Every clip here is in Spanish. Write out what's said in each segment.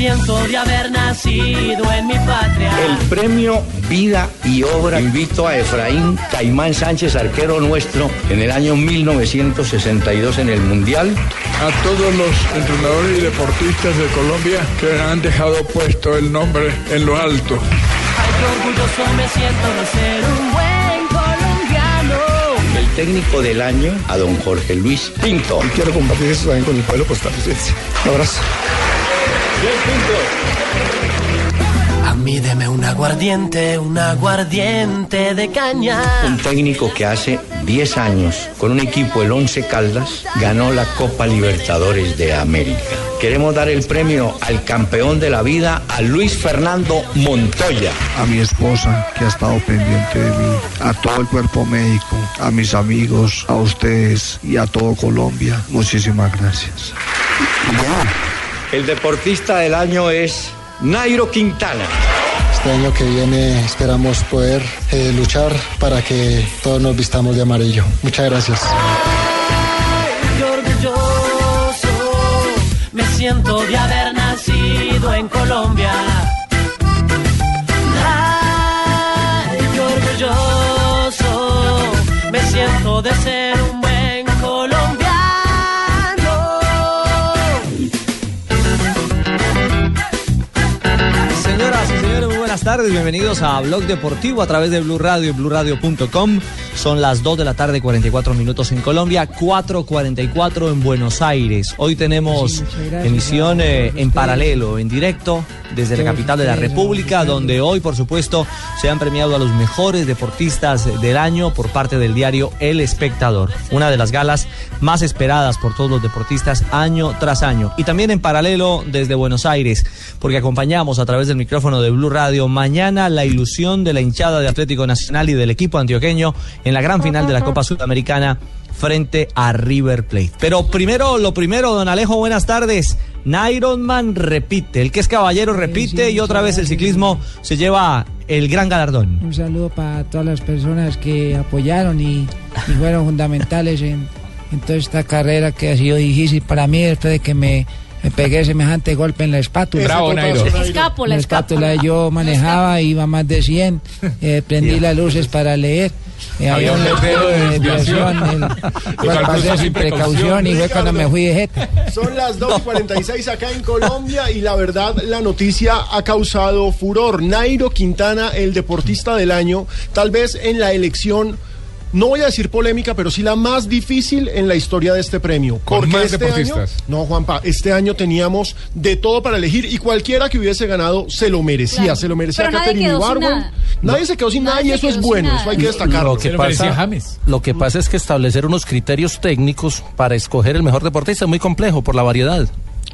Siento de haber nacido en mi patria. El premio Vida y Obra invito a Efraín Caimán Sánchez, arquero nuestro, en el año 1962 en el Mundial. a todos los entrenadores y deportistas de Colombia que han dejado puesto el nombre en lo alto. Ay, qué orgulloso me siento de ser un buen colombiano. El técnico del año a don Jorge Luis Pinto. Quiero compartir eso también con el pueblo costarricense. Un abrazo. A mí deme un aguardiente, un aguardiente de caña. Un técnico que hace 10 años, con un equipo, el Once Caldas, ganó la Copa Libertadores de América. Queremos dar el premio al campeón de la vida, a Luis Fernando Montoya. A mi esposa que ha estado pendiente de mí, a todo el cuerpo médico, a mis amigos, a ustedes y a todo Colombia. Muchísimas gracias. El deportista del año es Nairo Quintana. Este año que viene esperamos poder eh, luchar para que todos nos vistamos de amarillo. Muchas gracias. Ay, orgulloso. Me siento de haber nacido en Colombia. Ay, qué orgulloso. Me siento de ser tardes. Bienvenidos a Blog Deportivo a través de Blue Radio y BlueRadio.com. Son las 2 de la tarde, 44 minutos en Colombia, 4.44 en Buenos Aires. Hoy tenemos emisión eh, en paralelo, en directo, desde la capital de la República, donde hoy, por supuesto, se han premiado a los mejores deportistas del año por parte del diario El Espectador. Una de las galas más esperadas por todos los deportistas año tras año. Y también en paralelo desde Buenos Aires, porque acompañamos a través del micrófono de Blue Radio mañana la ilusión de la hinchada de Atlético Nacional y del equipo antioqueño en la gran final de la Copa Sudamericana frente a River Plate. Pero primero, lo primero, don Alejo, buenas tardes. Naironman repite, el que es caballero repite y otra vez el ciclismo se lleva el gran galardón. Un saludo para todas las personas que apoyaron y, y fueron fundamentales en, en toda esta carrera que ha sido difícil para mí después de que me, me pegué semejante golpe en la espátula. Bravo, Nairo. La espátula yo manejaba, iba más de 100, eh, prendí las luces para leer. Eh, había un letrero de desviación, el cual pasé sin precaución y fue cuando me fui de jeta. Son las 2.46 acá en Colombia y la verdad la noticia ha causado furor. Nairo Quintana, el deportista del año, tal vez en la elección, no voy a decir polémica, pero sí la más difícil en la historia de este premio. Con Porque más este deportistas. año, no Juanpa, este año teníamos de todo para elegir y cualquiera que hubiese ganado se lo merecía, Claro. se lo merecía Pero Catherine. Nadie se quedó sin nada y eso es bueno, nada. eso hay que destacarlo. Lo que, pasa, lo que pasa es que establecer unos criterios técnicos para escoger el mejor deportista es muy complejo por la variedad.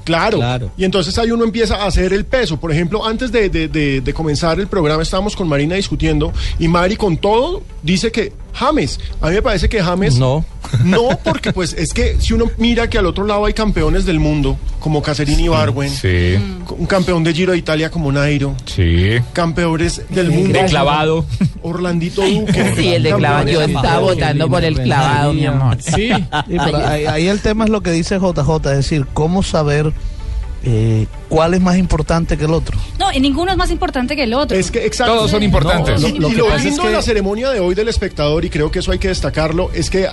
Claro. Y entonces ahí uno empieza a hacer el peso. Por ejemplo, antes de, de- de- de comenzar el programa estábamos con Marina discutiendo y Mari con todo dice que James. A mí me parece que James... No. No, porque pues es que si uno mira que al otro lado hay campeones del mundo, como Cacerini Ibargüen, Sí, un campeón de Giro de Italia como Nairo, sí. campeones del mundo. De clavado. Orlandito Duque. Sí, el de clavado. Yo estaba votando por el clavado, mi amor. Sí. Ahí, ahí el tema es lo que dice JJ, es decir, cómo saber eh, cuál es más importante que el otro. No, y ninguno es más importante que el otro. Es que exacto. Todos son importantes. Y, Lo- lo y que pasa es que- de la ceremonia de hoy del espectador, y creo que eso hay que destacarlo, es que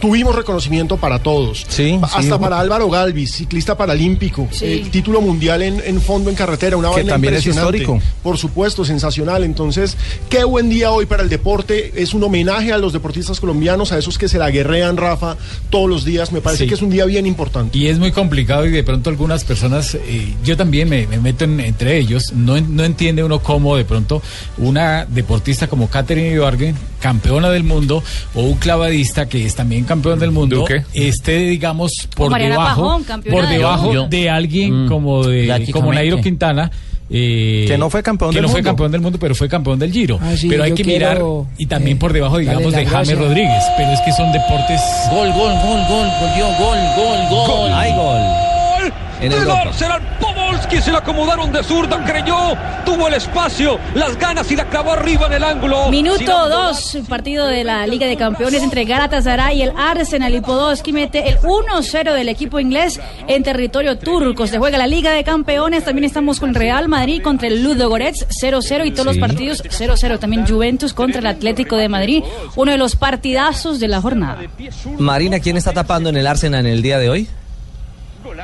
tuvimos reconocimiento para todos. Sí, Hasta sí. para Álvaro Galvis, ciclista paralímpico, Sí. eh, título mundial en, en fondo en carretera, una Que vaina también es impresionante. histórico. Por supuesto, sensacional. Entonces, qué buen día hoy para el deporte. Es un homenaje a los deportistas colombianos, a esos que se la guerrean, Rafa, todos los días. Me parece Sí. que es un día bien importante. Y es muy complicado y de pronto algunas personas, eh, yo también me, me meto en- entre ellos, no, no entiende uno cómo de pronto una deportista como Katherine Ibargüen, campeona del mundo, o un clavadista que es también campeón del mundo, Duque. esté, digamos, por Mariana debajo, Pajón, por debajo de alguien Mm, como, de, como. Nairo Quintana. eh, Que no fue campeón que del no fue mundo. campeón del mundo, pero fue campeón del Giro. Ah, sí, pero hay que mirar, y también eh, por debajo, digamos, de James gracia. Rodríguez. Pero es que son deportes Gol, gol, gol, gol, gol, gol, gol. Hay gol. En de Europa. Podolski, se la acomodaron de zurda, creyó, tuvo el espacio, las ganas y la clavó arriba en el ángulo. Minuto Girando 2, partido de la Liga de Campeones entre Galatasaray y el Arsenal. Y Podolski mete el 1-0 del equipo inglés en territorio turco. Se juega la Liga de Campeones. También estamos con Real Madrid contra el Ludo Goretz 0-0 y todos los partidos 0-0. También Juventus contra el Atlético de Madrid. Uno de los partidazos de la jornada. Marina, ¿quién está tapando en el Arsenal en el día de hoy?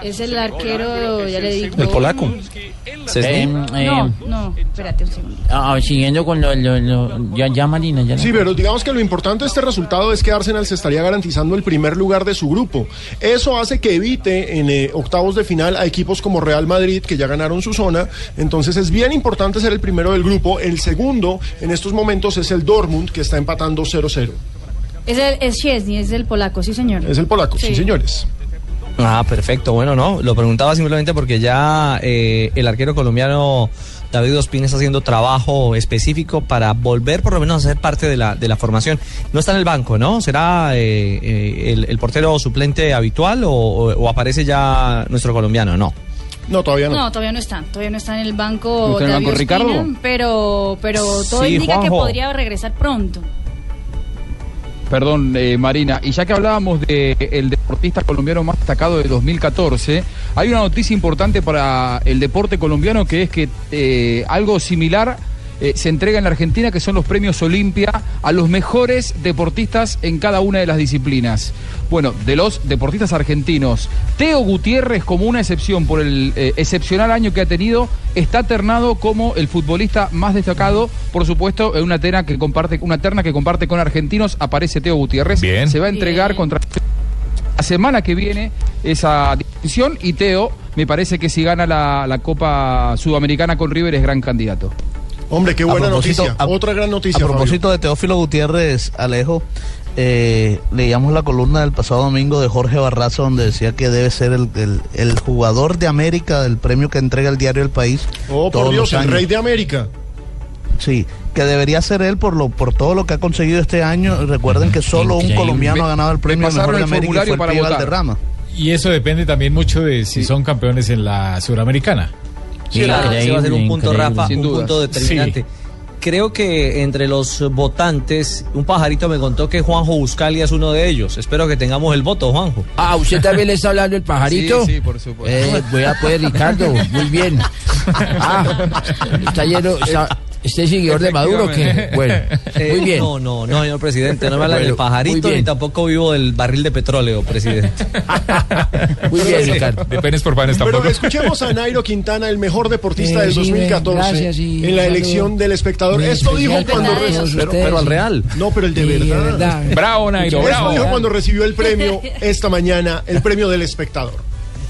Es el arquero, ya le digo. El polaco. Eh, eh, No, no, espérate un segundo. ah, siguiendo con lo, lo, lo- ya, ya Marina, ya. Sí, pero digamos que lo importante de este resultado es que Arsenal se estaría garantizando el primer lugar de su grupo. Eso hace que evite en eh, octavos de final a equipos como Real Madrid, que ya ganaron su zona. Entonces es bien importante ser el primero del grupo. El segundo en estos momentos es el Dortmund, que está empatando 0-0. Es el es es el polaco, sí señor. Es el polaco, sí, Sí. señores. Ah, perfecto. Bueno, no, lo preguntaba simplemente porque ya eh, el arquero colombiano David Ospina está haciendo trabajo específico para volver por lo menos a ser parte de la, de la formación. No está en el banco, ¿no? ¿Será eh, eh, el, el portero suplente habitual o, o- o aparece ya nuestro colombiano? No. No, todavía no. No, todavía no está. Todavía no está en el banco ¿No está en el David banco Ospina, Ricardo? pero, pero todo Sí, indica que podría regresar pronto. Perdón, eh, Marina. Y ya que hablábamos del el deportista colombiano más destacado de 2014, hay una noticia importante para el deporte colombiano que es que eh, algo similar eh, se entrega en la Argentina, que son los premios Olimpia a los mejores deportistas en cada una de las disciplinas. Bueno, de los deportistas argentinos, Teo Gutiérrez, como una excepción por el eh, excepcional año que ha tenido, está ternado como el futbolista más destacado. Por supuesto, en una terna que comparte, una terna que comparte con argentinos, aparece Teo Gutiérrez. Bien. Se va a entregar Bien. contra la semana que viene esa distinción y Teo me parece que si gana la, la Copa Sudamericana con River es gran candidato. Hombre, qué buena noticia. a- Otra gran noticia. A propósito de Teófilo Gutiérrez, Alejo, eh, leíamos la columna del pasado domingo de Jorge Barraza donde decía que debe ser el, el- el jugador de América del premio que entrega el diario El País. Oh, por Dios, los el rey de América. Sí, que debería ser él por lo por todo lo que ha conseguido este año. Recuerden que solo un colombiano ha ganado el premio pasaron mejor de América y fue el para Pío votar. Valderrama. Y eso depende también mucho de si son campeones en la Suramericana. Sí, claro, ese va a ser un punto. Rafa, Sin un dudas. punto determinante. Creo que entre los votantes, un pajarito me contó que Juanjo Buscalia es uno de ellos. Espero que tengamos el voto, Juanjo. Ah, ¿usted también le está hablando el pajarito? Sí, sí, por supuesto. Eh, voy a poder, Ricardo, muy bien. Ah, está lleno, está, ¿este es seguidor de Maduro que Bueno, Eh, muy bien. No, no, no, señor presidente. No me habla Bueno, del pajarito ni tampoco vivo del barril de petróleo, presidente. Muy bien, Ricardo. De penes por panes Pero tampoco. escuchemos a Nairo Quintana, el mejor deportista Eh, del sí, 2014, gracias y en la elección saludo del espectador. muy Esto dijo cuando para re- todos Pero, pero al Real. No, pero el de Sí, verdad. Bravo, Nairo, Esto bravo. dijo cuando recibió el premio esta mañana, el premio del espectador.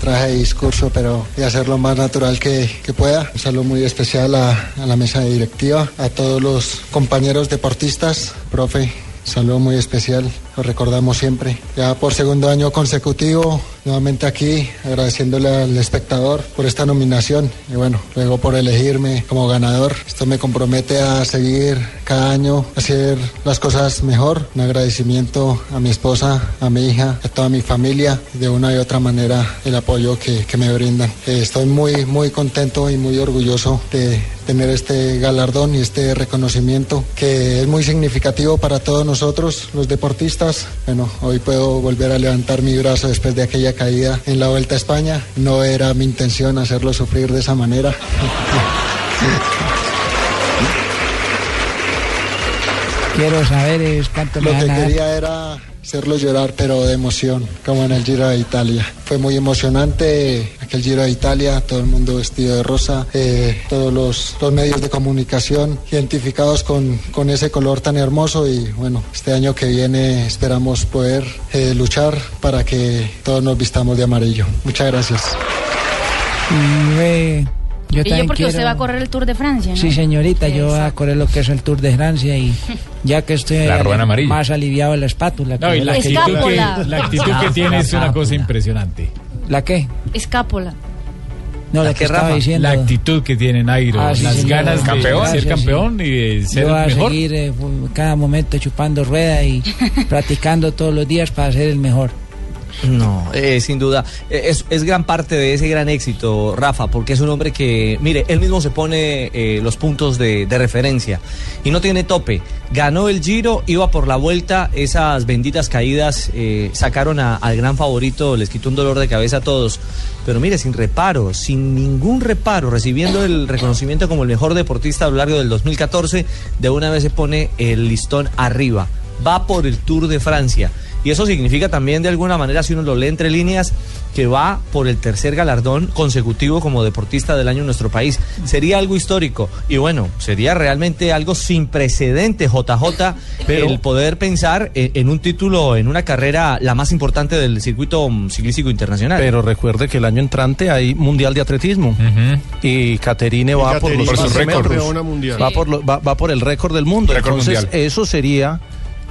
Traje discurso, pero voy a hacer lo más natural que, que pueda. Un saludo muy especial a, a la mesa directiva, a todos los compañeros deportistas, profe. Saludo muy especial, lo recordamos siempre. Ya por segundo año consecutivo, nuevamente aquí, agradeciéndole al espectador por esta nominación y bueno, luego por elegirme como ganador. Esto me compromete a seguir cada año, hacer las cosas mejor. Un agradecimiento a mi esposa, a mi hija, a toda mi familia, de una y otra manera el apoyo que, que me brindan. Eh, estoy muy, muy contento y muy orgulloso de tener este galardón y este reconocimiento que es muy significativo para todos nosotros, los deportistas. Bueno, hoy puedo volver a levantar mi brazo después de aquella caída en la Vuelta a España. No era mi intención hacerlo sufrir de esa manera. quiero saber es cuánto me Lo que a dar. quería era hacerlo llorar, pero de emoción, como en el Giro de Italia. Fue muy emocionante aquel Giro de Italia, todo el mundo vestido de rosa, eh, todos los, los medios de comunicación identificados con, con ese color tan hermoso y bueno, este año que viene esperamos poder eh, luchar para que todos nos vistamos de amarillo. Muchas gracias. Ve, yo y yo también porque quiero... usted va a correr el Tour de Francia, ¿no? Sí, señorita, yo voy a correr lo que es el Tour de Francia y ya que estoy La más aliviado de la espátula. No, que y la actitud, que, Escápula. la actitud que tiene es una cosa impresionante. ¿La qué? Escápola. No, la, que estaba diciendo. La actitud que tiene Nairo, Ah, sí, las señor. ganas de Campeón. ser campeón y de ser Yo voy a el mejor. seguir eh, cada momento chupando rueda y practicando todos los días para ser el mejor. No, eh, sin duda. Eh, Es, es gran parte de ese gran éxito, Rafa, porque es un hombre que, mire, él mismo se pone eh, los puntos de, referencia y no tiene tope. Ganó el Giro, iba por la vuelta, esas benditas caídas eh, sacaron al gran favorito, les quitó un dolor de cabeza a todos. Pero mire, sin reparo, sin ningún reparo, recibiendo el reconocimiento como el mejor deportista a lo largo del 2014, de una vez se pone el listón arriba. Va por el Tour de Francia. Y eso significa también, de alguna manera, si uno lo lee entre líneas, que va por el tercer galardón consecutivo como deportista del año en nuestro país. Sería algo histórico. Y bueno, sería realmente algo sin precedente, JJ, Pero- el poder pensar en, en un título, en una carrera la más importante del circuito ciclístico internacional. Pero recuerde que el año entrante hay Mundial de Atletismo. Y Caterine Y va por Caterine los va a 12 ser metros. campeona mundial. Va, Sí. por lo- va, va por el récord del mundo. Entonces, mundial. eso sería.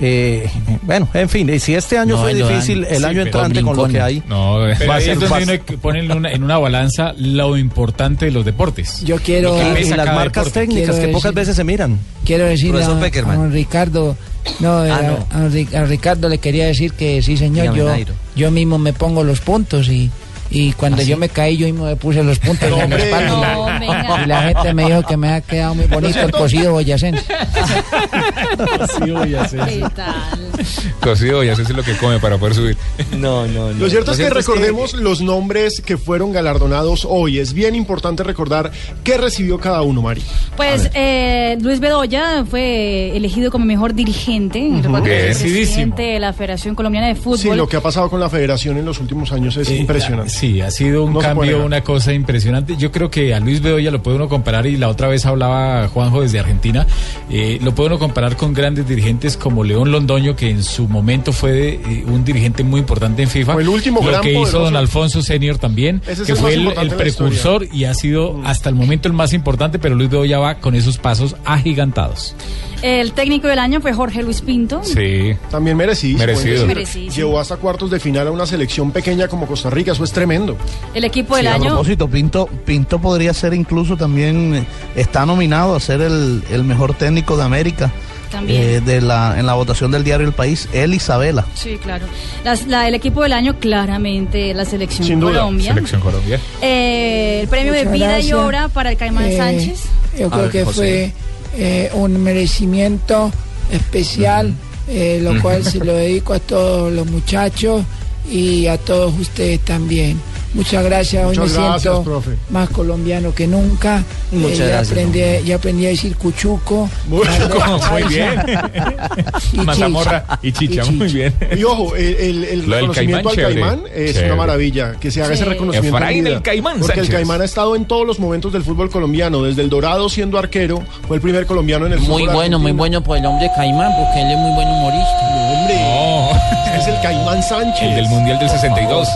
Eh, bueno, en fin, y si este año No, fue dan. difícil, el Sí, año entrante con lo que hay. No, va va a ahí ser donde fácil. uno hay que poner en una, en una balanza lo importante de los deportes. Yo quiero- que Y- las marcas deporte. técnicas Quiero que pocas decir- veces se miran. Quiero decirle a, a don Ricardo, no, eh, Ah, a- no. A, Ricardo le quería decir que sí, señor, yo, yo mismo me pongo los puntos y, y cuando ¿Ah, yo sí? me caí, yo mismo me puse los puntos No, en la espalda. no, y la gente me dijo que me ha quedado muy bonito el cocido boyacense. ¿Qué tal? Cocido, ya sé si es lo que come para poder subir. No, no, no. Lo cierto es que que- recordemos los nombres que fueron galardonados hoy. Es bien importante recordar qué recibió cada uno, Mari. Pues eh, Luis Bedoya fue elegido como mejor dirigente, presidente de la Federación Colombiana de Fútbol. Sí, lo que ha pasado con la federación en los últimos años es Eh, impresionante. Sí, ha sido un No cambio, una cosa impresionante. Yo creo que a Luis Bedoya lo puede uno comparar, y la otra vez hablaba Juanjo desde Argentina, eh, lo puede uno comparar con grandes dirigentes como León Londoño, que en su momento fue eh, un dirigente muy importante en FIFA. Fue el último lo gran que hizo don Alfonso Senior también, Ese que fue el, precursor y ha sido hasta el momento el más importante, pero Luis Bedoya va con esos pasos agigantados. El técnico del año fue Jorge Luis Pinto. Sí. También merecido. Merecido. Merecidísimo. Llevó hasta cuartos de final a una selección pequeña como Costa Rica. Eso es tremendo. El equipo del Sí, a año. propósito, Pinto, Pinto podría ser incluso también, eh, está nominado a ser el, el mejor técnico de América. También. eh, de la, en la votación del diario El País, él Isabela. Sí, claro. Las- la- el equipo del año, claramente, la selección Sin duda. Colombia. Selección Colombia. Eh, el premio de vida y obra para el Caimán Eh, Sánchez. Yo creo ver, que José. fue eh, un merecimiento especial, eh, lo cual se lo dedico a todos los muchachos y a todos ustedes también. Muchas gracias, hoy Muchas me gracias, siento profe. más colombiano que nunca. Muchas Eh, ya, gracias, aprendí, ya aprendí a decir cuchuco. Muy- Muy bien. y Mazamorra chicha. y chicha, Y muy bien. Y ojo, el, reconocimiento caimán, al chévere. caimán es Chévere. una maravilla. Que se haga ese reconocimiento. en Efraín el Caimán Porque el caimán ha estado en todos los momentos del fútbol colombiano. Desde el Dorado siendo arquero, fue el primer colombiano en el Muy fútbol bueno, muy bueno por el hombre Caimán, porque él es muy buen humorista. Hombre, No, este es el caimán Sánchez. el del Mundial del 62.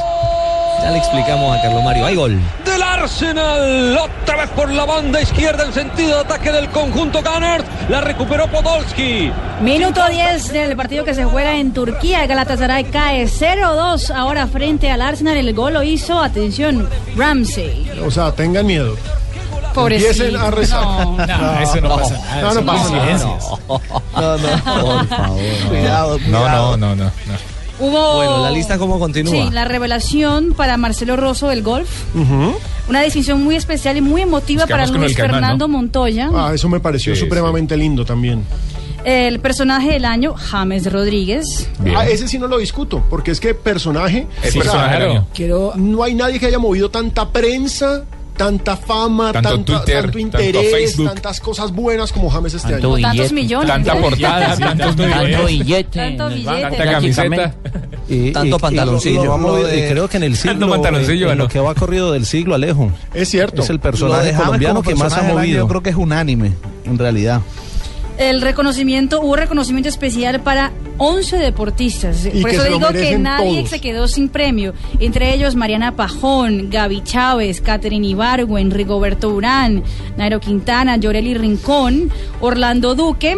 Ya le explicamos a Carlos Mario. Hay gol. del Arsenal. Otra vez por la banda izquierda en sentido de ataque del conjunto Gunners. La recuperó Podolski. Minuto 10 del partido que se juega en Turquía. Galatasaray cae 0-2 ahora frente al Arsenal. El gol lo hizo, atención, Ramsey. O sea, tengan miedo. Pobrecito. Empiecen a rezar. No. No, eso no, pasa nada. No, no pasa nada. No, no, por favor. Cuidado, No, cuidado. no, no, no. no. Hubo. Bueno, la lista cómo continúa. Sí, la revelación para Marcelo Rosso del golf. Una decisión muy especial y muy emotiva Nos para Luis Caimán, Fernando ¿no? Montoya. Ah, eso me pareció Sí, supremamente lindo también. El personaje del año, James Rodríguez. Bien. Ah, ese sí no lo discuto, porque es que personaje. Sea, personaje del año. Quiero No hay nadie que haya movido tanta prensa tanta fama, Tanto tanta- Twitter, tanto tanto interés, Facebook. tantas cosas buenas como James este Tanto año. Tantos millones. Tanta portada, tantos Tanto billete. Tanto billete. Tanta camiseta. Y, Tanto y- pantaloncillo. y lo vamos a Lo ver, de- y creo que en el siglo, Tanto pantaloncillo, en, en lo que va corrido del siglo, Alejo. Es cierto. Es el personaje colombiano que más ha movido. Yo creo que es unánime, en realidad. El reconocimiento, hubo reconocimiento especial para 11 deportistas. Y Por eso digo que nadie todos. se quedó sin premio. Entre ellos Mariana Pajón, Gaby Chávez, Catherine Ibargüen, Rigoberto Urán, Nairo Quintana, Yoreli Rincón, Orlando Duque.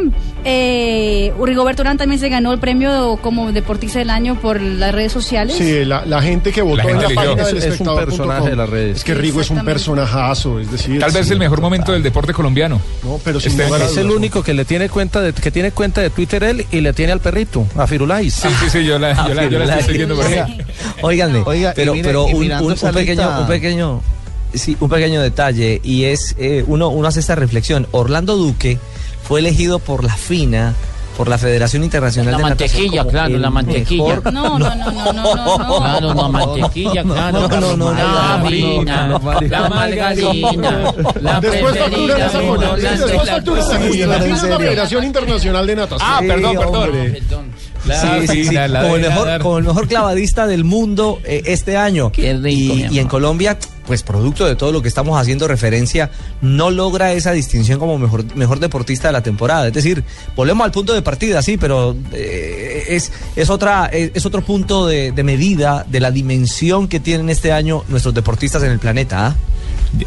Eh, Rigoberto Urán también se ganó el premio como deportista del año por las redes sociales. Sí, la, la gente que votó La en gente la eligió. página Es- del es un espectador. personaje de las redes. Es que Rigo es un personajazo, es decir. Tal vez sí. el mejor momento del deporte colombiano. No, pero sin Este a año. Es el único que le tiene cuenta de, que tiene cuenta de Twitter él y le tiene al perrito, a Firulais. Sí, sí, sí, yo la, yo la, yo la estoy siguiendo por ahí. Óiganme, Oiga, pero, mire, pero un, un- un pequeño, un pequeño, sí, un pequeño detalle y es eh, uno, uno hace esta reflexión. Orlando Duque fue elegido por la FINA, por la Federación Internacional La de Natación mantequilla, claro, la mantequilla. No, no, no, no, no, no, no. Claro, la mantequilla, claro. no, no, no, la no, harina, no, no, la margarina, la preferida, Después la. Federación Internacional de Natación. Ah, perdón, perdón. Sí, sí, sí, como, el mejor, como el mejor clavadista del mundo eh, este año. Qué rico, y, y en Colombia, pues producto de todo lo que estamos haciendo referencia, no logra esa distinción como mejor, mejor deportista de la temporada. Es decir, volvemos al punto de partida, sí, pero eh, es, es, otra, es, es otro punto de, de medida de la dimensión que tienen este año nuestros deportistas en el planeta. ¿ah?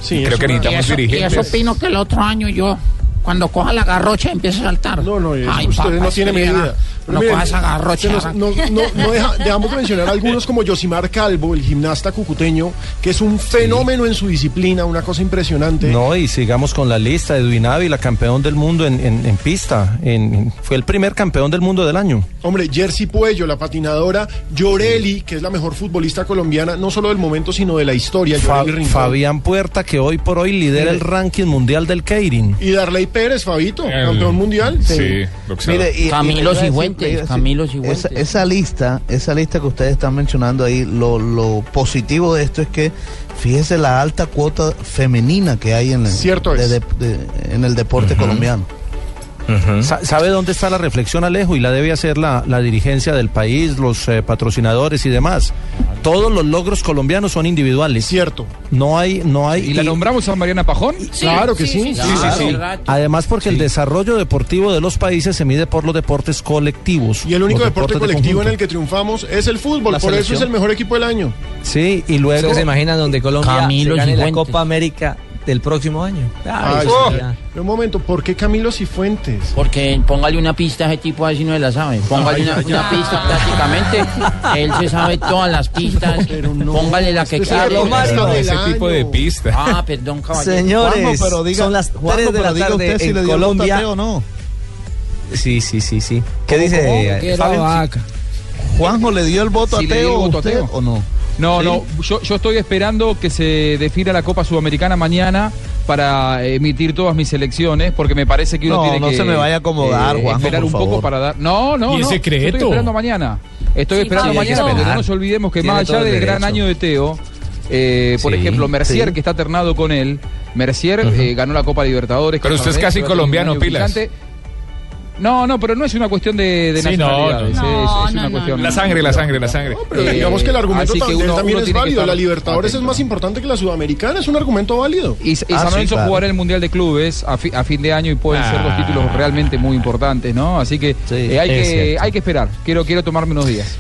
Sí, Creo que una- Y necesitamos eso, y eso opino que el otro año yo, cuando coja la garrocha, empiece a saltar. No, no, Ay, ustedes papá, no que medida. No miren, coja esa se garrocha. nos- no, no, no deja- dejamos de mencionar algunos como Yosimar Calvo, el gimnasta cucuteño, que es un fenómeno en su disciplina, una cosa impresionante. No, y sigamos con la lista. Edwin Ávila, campeón del mundo en, en- en pista. En- en- fue el primer campeón del mundo del año. Hombre, Jersey Puello, la patinadora, Llorelli, que es la mejor futbolista colombiana, no solo del momento, sino de la historia. Fa-. Fabián Puerta, que hoy por hoy lidera el ranking mundial del Keirin. Y Darley Pérez, Fabito, El- campeón mundial. Sí, boxeador. Mire, y- Camilo Cifuentes, Camilo. Esa, esa lista, esa lista que ustedes están mencionando ahí, lo, lo positivo de esto es que fíjese la alta cuota femenina que hay en el, Cierto de- es. de- de- en el deporte colombiano. Sa- ¿Sabe dónde está la reflexión, Alejo? Y la debe hacer la, la dirigencia del país, los eh, patrocinadores y demás. Todos los logros colombianos son individuales. Cierto. No hay, no hay. ¿Y la nombramos a Mariana Pajón? claro que sí. sí, sí, sí. Además, porque el desarrollo deportivo de los países se mide por los deportes colectivos. Y el único deporte de colectivo en el que triunfamos es el fútbol. La Por eso es el mejor equipo del año. Sí, y luego. ¿Ustedes se imaginan donde Colombia Camilo se gane la. Copa América del próximo año? Ay, Ay, ya. Pero un momento, ¿por qué Camilo Cifuentes? Porque póngale una pista a ese tipo así no se la sabe. Póngale Ay, una, ay, una ay. pista prácticamente. Él se sabe todas las pistas. póngale la que Este quiera. Del Ese tipo de año. pista. Ah, perdón, caballero. Señores, Juanjo, pero diga- son las Juanjo, 3 de pero la diga tarde usted si en le dio Colombia. o no. Sí, sí, sí, sí. ¿Qué dice eh. Juanjo le dio el voto a le dio Teo el voto a usted Teo. o no. No, Sí. no, yo, yo estoy esperando que se defina la Copa Sudamericana mañana para emitir todas mis selecciones, porque me parece que uno No, tiene no que se me vaya a acomodar, Juanjo, esperar por un poco para dar. No, no, ¿Y no. secreto? Estoy esperando mañana. Estoy Sí, esperando mañana, hay que pero no esperar. nos olvidemos que Tiene más allá el del gran año de Teo, eh, por Sí, ejemplo, Mercier, sí. que está ternado con él, Mercier eh, ganó la Copa Libertadores. Pero usted es casi colombiano, pilas. brillante. No, no, pero no es una cuestión de, de Sí, no, nacionalidades, no. es- es, No, una no, cuestión. La sangre, la sangre, la sangre. Pero Eh, digamos que el argumento que uno- también uno es válido. La Libertadores es más importante que la Sudamericana, es un argumento válido. Y, y Ah, San sí, Lorenzo claro. jugará el Mundial de Clubes a, fi- a fin de año y pueden ser dos Ah. títulos realmente muy importantes, ¿no? Así que Sí, eh, hay, es que cierto. hay que esperar. Quiero, quiero tomarme unos días.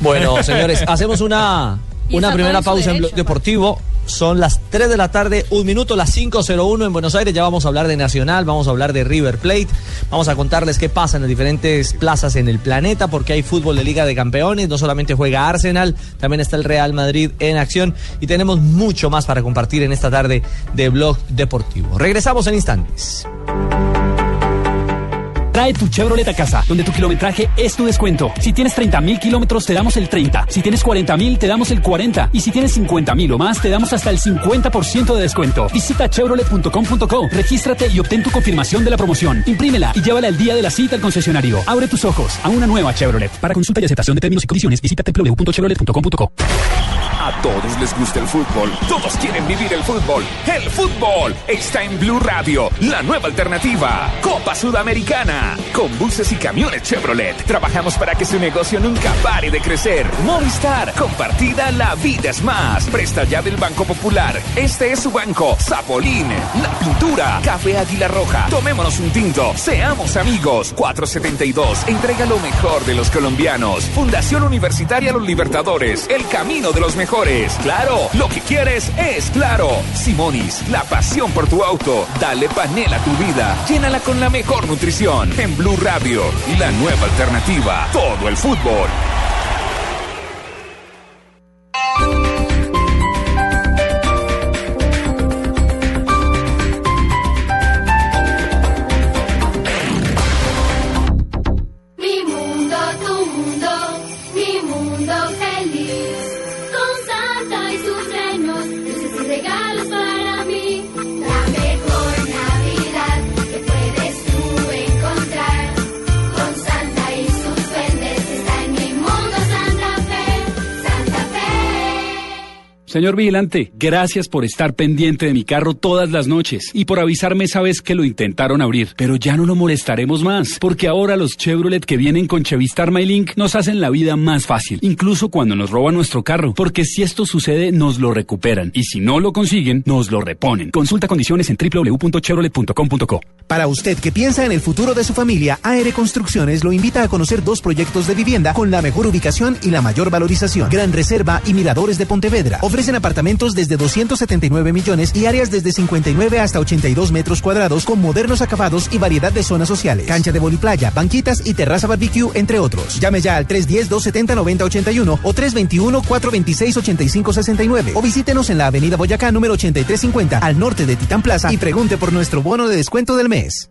Bueno, señores, hacemos una, una primera en pausa en Blog derecho, Deportivo. Son las 3 de la tarde, un minuto, las 5.01 en Buenos Aires. Ya vamos a hablar de Nacional, vamos a hablar de River Plate. Vamos a contarles qué pasa en las diferentes plazas en el planeta, porque hay fútbol de Liga de Campeones. No solamente juega Arsenal, también está el Real Madrid en acción. Y tenemos mucho más para compartir en esta tarde de Blog Deportivo. Regresamos en instantes. Trae tu Chevrolet a casa, donde tu kilometraje es tu descuento. Si tienes 30 mil kilómetros, te damos el 30. Si tienes 40 mil, te damos el 40. Y si tienes 50 mil o más, te damos hasta el 50% de descuento. Visita chevrolet.com.co, regístrate y obtén tu confirmación de la promoción. Imprímela y llévala el día de la cita al concesionario. Abre tus ojos a una nueva Chevrolet. Para consulta y aceptación de términos y condiciones, visita www.chevrolet.com.co. A todos les gusta el fútbol, todos quieren vivir el fútbol. El fútbol está en Blue Radio, la nueva alternativa. Copa Sudamericana, con buses y camiones Chevrolet. Trabajamos para que su negocio nunca pare de crecer. Movistar, compartida la vida es más. Presta ya del Banco Popular. Este es su banco. Zapolín, la pintura, Café Águila Roja. Tomémonos un tinto, seamos amigos. 472, entrega lo mejor de los colombianos. Fundación Universitaria Los Libertadores, el camino de los mejores. Claro, lo que quieres es claro. Simonis, la pasión por tu auto. Dale panela a tu vida. Llénala con la mejor nutrición. En Blue Radio, la nueva alternativa. Todo el fútbol. Señor vigilante, gracias por estar pendiente de mi carro todas las noches y por avisarme esa vez que lo intentaron abrir. Pero ya no lo molestaremos más, porque ahora los Chevrolet que vienen con Chevistar MyLink nos hacen la vida más fácil, incluso cuando nos roban nuestro carro. Porque si esto sucede, nos lo recuperan. Y si no lo consiguen, nos lo reponen. Consulta condiciones en www.chevrolet.com.co. Para usted que piensa en el futuro de su familia, AR Construcciones lo invita a conocer dos proyectos de vivienda con la mejor ubicación y la mayor valorización. Gran Reserva y Miradores de Pontevedra. Ofrecen apartamentos desde 279 millones y áreas desde 59 hasta 82 metros cuadrados con modernos acabados y variedad de zonas sociales. Cancha de voliplaya, banquitas y terraza barbecue, entre otros. Llame ya al 310-270-9081 o 321-426-8569 o visítenos en la avenida Boyacá número 8350 al norte de Titán Plaza y pregunte por nuestro bono de descuento del mes.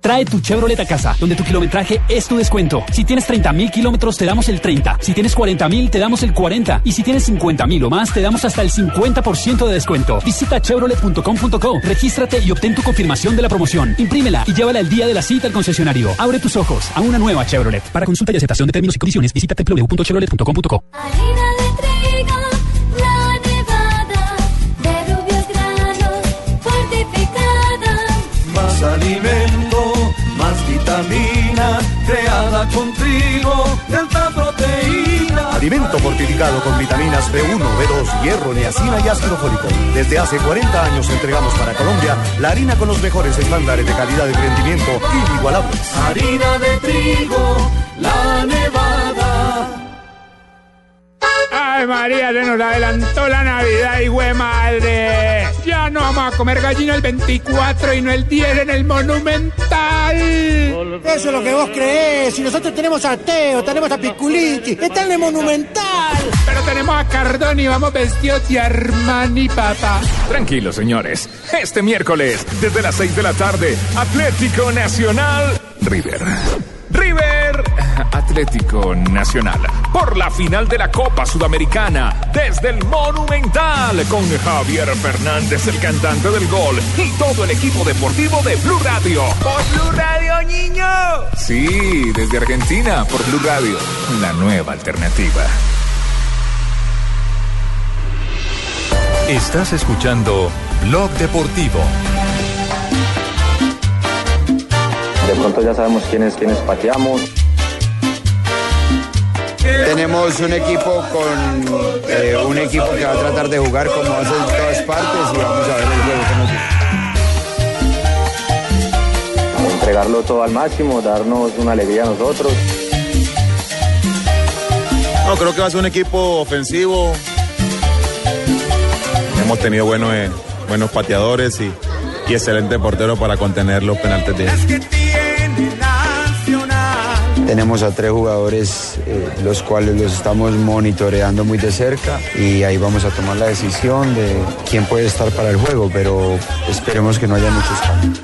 Trae tu Chevrolet a casa, donde tu kilometraje es tu descuento. Si tienes 30 mil kilómetros, te damos el 30. Si tienes 40 mil, te damos el 40. Y si tienes 50 mil o más, te damos hasta el 50% de descuento. Visita chevrolet.com.co, regístrate y obtén tu confirmación de la promoción. Imprímela y llévala el día de la cita al concesionario. Abre tus ojos a una nueva Chevrolet. Para consulta y aceptación de términos y condiciones, visita www.chevrolet.com.co. con trigo de alta proteína. Alimento fortificado con vitaminas B1, B2, hierro, niacina y ácido fólico. Desde hace 40 años entregamos para Colombia la harina con los mejores estándares de calidad y rendimiento inigualables. Harina de trigo, la nevada. Ay, María, se nos adelantó la Navidad, hijo de madre. Ya no vamos a comer gallina el 24 y no el 10 en el Monumental. Eso es lo que vos creés. Si nosotros tenemos a Teo, tenemos a Piculichi, está en el Monumental. Pero tenemos a Cardoni y vamos vestidos de Armani, papá. Tranquilos, señores. Este miércoles, desde las 6 de la tarde, Atlético Nacional River. River Atlético Nacional. Por la final de la Copa Sudamericana. Desde el Monumental. Con Javier Fernández, el cantante del gol. Y todo el equipo deportivo de Blue Radio. ¡Por Blue Radio, niño! Sí, desde Argentina, por Blue Radio. La nueva alternativa. Estás escuchando Blog Deportivo. De pronto ya sabemos quiénes, quiénes pateamos. Tenemos un equipo con eh, un equipo que va a tratar de jugar como hace en todas partes y vamos a ver el juego que nos entregarlo todo al máximo, darnos una alegría a nosotros. No, creo que va a ser un equipo ofensivo. Hemos tenido buenos, eh, buenos pateadores y, y excelente portero para contener los penaltes de ellos. Tenemos a tres jugadores eh, los cuales los estamos monitoreando muy de cerca y ahí vamos a tomar la decisión de quién puede estar para el juego, pero esperemos que no haya muchos cambios.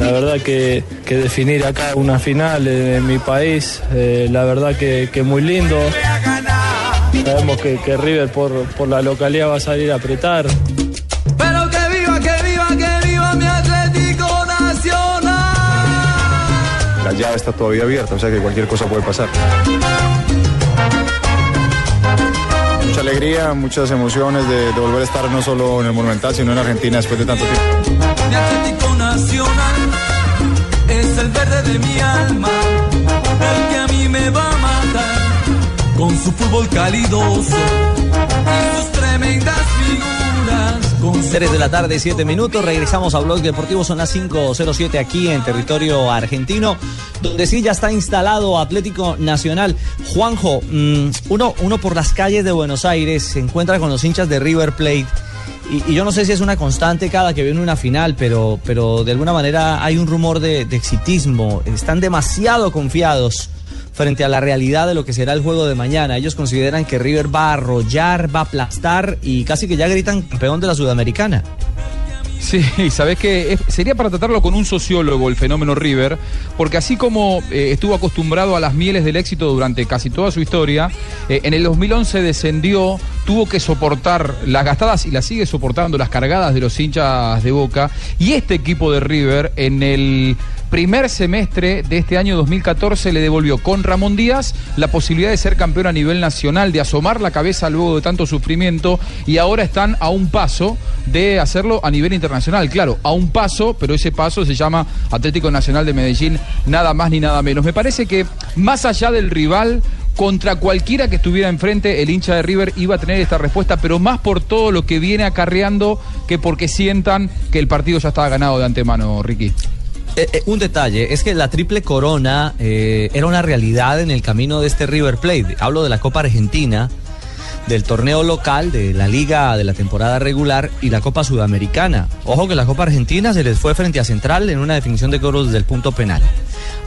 La verdad que, que definir acá una final en, en mi país, eh, la verdad que, que muy lindo. Sabemos que, que River por, por la localidad va a salir a apretar. Llave está todavía abierta, o sea que cualquier cosa puede pasar. Mucha alegría, muchas emociones de, de volver a estar no solo en el Monumental, sino en Argentina después de tanto tiempo. Mi Atlético Nacional es el verde de mi alma, el que a mí me va a matar con su fútbol calidoso 3 de la tarde, 7 minutos. Regresamos a Blog Deportivo, son las 5.07 aquí en territorio argentino, donde sí ya está instalado Atlético Nacional. Juanjo, mm, uno, uno por las calles de Buenos Aires se encuentra con los hinchas de River Plate. Y, yo no sé si es una constante cada que viene una final, pero, pero de alguna manera hay un rumor de, de exitismo. Están demasiado confiados frente a la realidad de lo que será el juego de mañana. Ellos consideran que River va a arrollar, va a aplastar y casi que ya gritan campeón de la Sudamericana. Sí, sabes que sería para tratarlo con un sociólogo el fenómeno River, porque así como eh, estuvo acostumbrado a las mieles del éxito durante casi toda su historia, eh, en el 2011 descendió, tuvo que soportar las gastadas y las sigue soportando las cargadas de los hinchas de Boca, y este equipo de River en el primer semestre de este año 2014 le devolvió con Ramón Díaz la posibilidad de ser campeón a nivel nacional, de asomar la cabeza luego de tanto sufrimiento y ahora están a un paso de hacerlo a nivel internacional. Claro, a un paso, pero ese paso se llama Atlético Nacional de Medellín, nada más ni nada menos. Me parece que más allá del rival, contra cualquiera que estuviera enfrente, el hincha de River iba a tener esta respuesta, pero más por todo lo que viene acarreando que porque sientan que el partido ya estaba ganado de antemano, Ricky. Eh, eh, un detalle, es que la triple corona eh, era una realidad en el camino de este River Plate. Hablo de la Copa Argentina, del torneo local, de la liga de la temporada regular y la Copa Sudamericana. Ojo que la Copa Argentina se les fue frente a Central en una definición de coros desde el punto penal.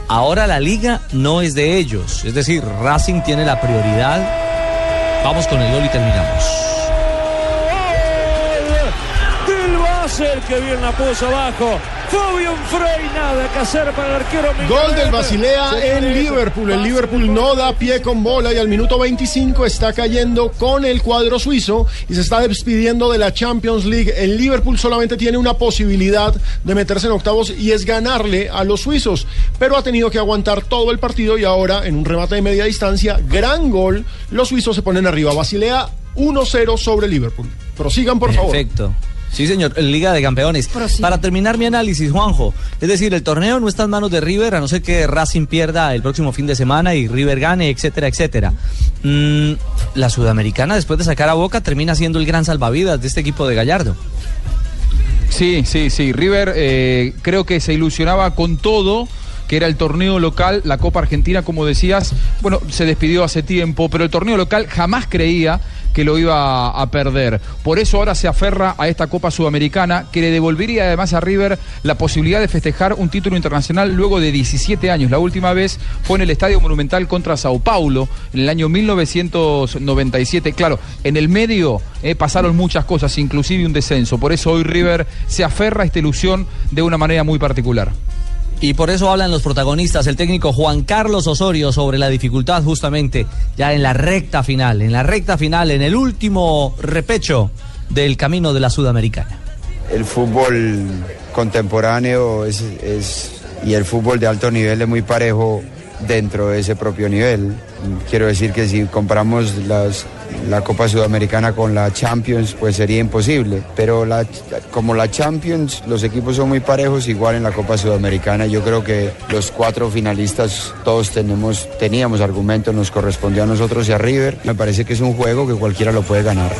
Ahora la liga no es de ellos, es decir, Racing tiene la prioridad. Vamos con el gol y terminamos. Basel que bien la puso abajo. Fabio Frey, nada que hacer para el arquero. Gol del Basilea en Liverpool. El Liverpool no da pie con bola y al minuto 25 está cayendo con el cuadro suizo y se está despidiendo de la Champions League. El Liverpool solamente tiene una posibilidad de meterse en octavos y es ganarle a los suizos, pero ha tenido que aguantar todo el partido y ahora en un remate de media distancia, gran gol, los suizos se ponen arriba. Basilea 1-0 sobre Liverpool. Prosigan, por favor. Perfecto. Sí, señor, Liga de Campeones. Para terminar mi análisis, Juanjo, es decir, el torneo no está en manos de River, a no ser que Racing pierda el próximo fin de semana y River gane, etcétera, etcétera. Mm, la Sudamericana, después de sacar a Boca, termina siendo el gran salvavidas de este equipo de Gallardo. Sí, sí, sí. River eh, creo que se ilusionaba con todo que era el torneo local, la Copa Argentina, como decías, bueno, se despidió hace tiempo, pero el torneo local jamás creía que lo iba a perder. Por eso ahora se aferra a esta Copa Sudamericana, que le devolvería además a River la posibilidad de festejar un título internacional luego de 17 años. La última vez fue en el Estadio Monumental contra Sao Paulo, en el año 1997. Claro, en el medio eh, pasaron muchas cosas, inclusive un descenso. Por eso hoy River se aferra a esta ilusión de una manera muy particular. Y por eso hablan los protagonistas, el técnico Juan Carlos Osorio, sobre la dificultad justamente ya en la recta final, en la recta final, en el último repecho del camino de la Sudamericana. El fútbol contemporáneo es, y el fútbol de alto nivel es muy parejo dentro de ese propio nivel. Quiero decir que si comparamos las, la Copa Sudamericana con la Champions, pues sería imposible. Pero como la Champions, los equipos son muy parejos, igual en la Copa Sudamericana. Yo creo que los cuatro finalistas, todos tenemos, teníamos argumentos, nos correspondió a nosotros y a River. Me parece que es un juego que cualquiera lo puede ganar.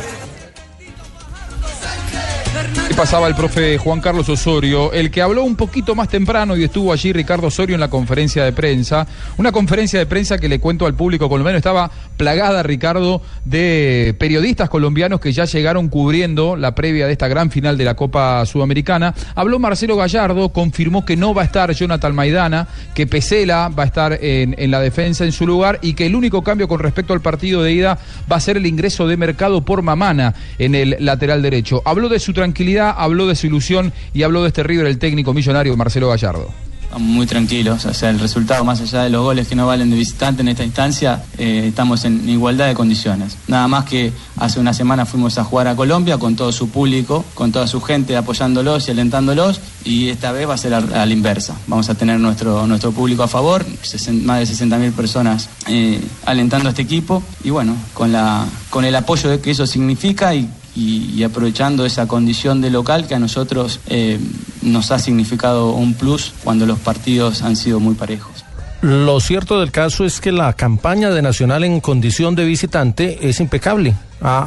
Pasaba el profe Juan Carlos Osorio, el que habló un poquito más temprano y estuvo allí Ricardo Osorio en la conferencia de prensa. Una conferencia de prensa que le cuento al público colombiano estaba plagada, Ricardo, de periodistas colombianos que ya llegaron cubriendo la previa de esta gran final de la Copa Sudamericana. Habló Marcelo Gallardo, confirmó que no va a estar Jonathan Maidana, que Pesela va a estar en, en la defensa en su lugar y que el único cambio con respecto al partido de ida va a ser el ingreso de mercado por Mamana en el lateral derecho. Habló de su tranquilidad, habló de su ilusión y habló de este River, el técnico millonario Marcelo Gallardo. Estamos muy tranquilos, o sea, el resultado, más allá de los goles que no valen de visitante en esta instancia, eh, estamos en igualdad de condiciones. Nada más que hace una semana fuimos a jugar a Colombia con todo su público, con toda su gente apoyándolos y alentándolos, y esta vez va a ser a, la inversa. Vamos a tener nuestro, nuestro público a favor, más de 60.000 personas eh, alentando a este equipo, y bueno, con, la, con el apoyo que eso significa y y, aprovechando esa condición de local que a nosotros eh, nos ha significado un plus cuando los partidos han sido muy parejos. Lo cierto del caso es que la campaña de Nacional en condición de visitante es impecable. Ha,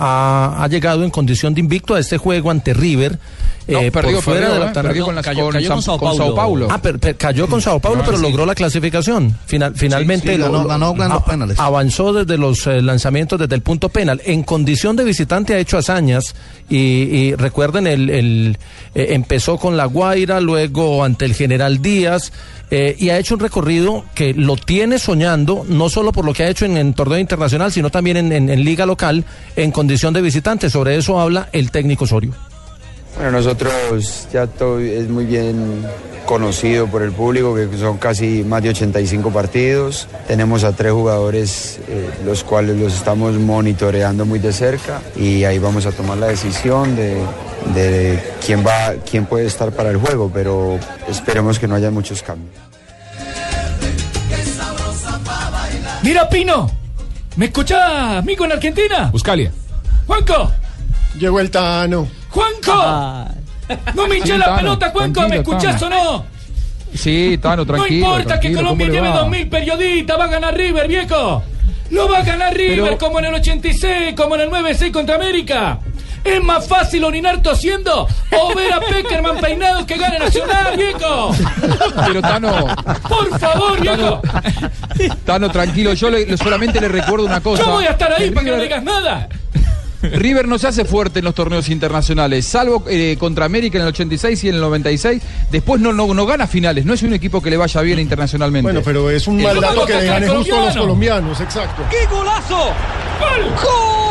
ha- ha llegado en condición de invicto a este juego ante River. No, eh, perdió, por fuera perdió, de la octava- perdió con Cayó- con cayó San- con Sao con Sao Paulo. Paulo. Ah, per- per- cayó con Sao Paulo, Ah, pero sí. logró la clasificación. Final- finalmente sí, ganó- ganó a- penales. avanzó desde los eh, lanzamientos desde el punto penal. En condición de visitante ha hecho hazañas y, y recuerden, el, el, eh, empezó con La Guaira, luego ante el General Díaz eh, y ha hecho un recorrido que lo tiene soñando, no solo por lo que ha hecho en, en torneo internacional, sino también en, liga local en condición de visitante. Sobre eso habla el técnico Osorio. Bueno, nosotros ya todo es muy bien conocido por el público, que son casi más de 85 partidos. Tenemos a tres jugadores, eh, los cuales los estamos monitoreando muy de cerca y ahí vamos a tomar la decisión de, de quién va, quién puede estar para el juego, pero esperemos que no haya muchos cambios. Mira, Pino. ¿Me escuchás, amigo en Argentina? Buscalia. Juanco. Llegó el Tano. Juanco. No me hinché Sí, la Tano, pelota, Juanco. ¿Me escuchás Tano. o no? Sí, Tano, tranquilo. no importa que Colombia ¿cómo le lleve va? 2.000 periodistas. Va a ganar River, viejo. Lo va a ganar River Pero- como en el 86, como en el 9-6 contra América. Es más fácil orinar tosiendo o ver a Peckerman peinado que gane Nacional, viejo. Pero Tano, Por favor, viejo. Tano, tranquilo, yo le- solamente le recuerdo una cosa. Yo voy a estar ahí para que no digas nada. River no se hace fuerte en los torneos internacionales, salvo eh, contra América en el 86 y en el 96. Después no, no, no gana finales, no es un equipo que le vaya bien internacionalmente. Bueno, pero es un mal dato que le gane justo a los colombiano. colombianos, exacto. ¡Qué golazo! ¡Gol! Minuto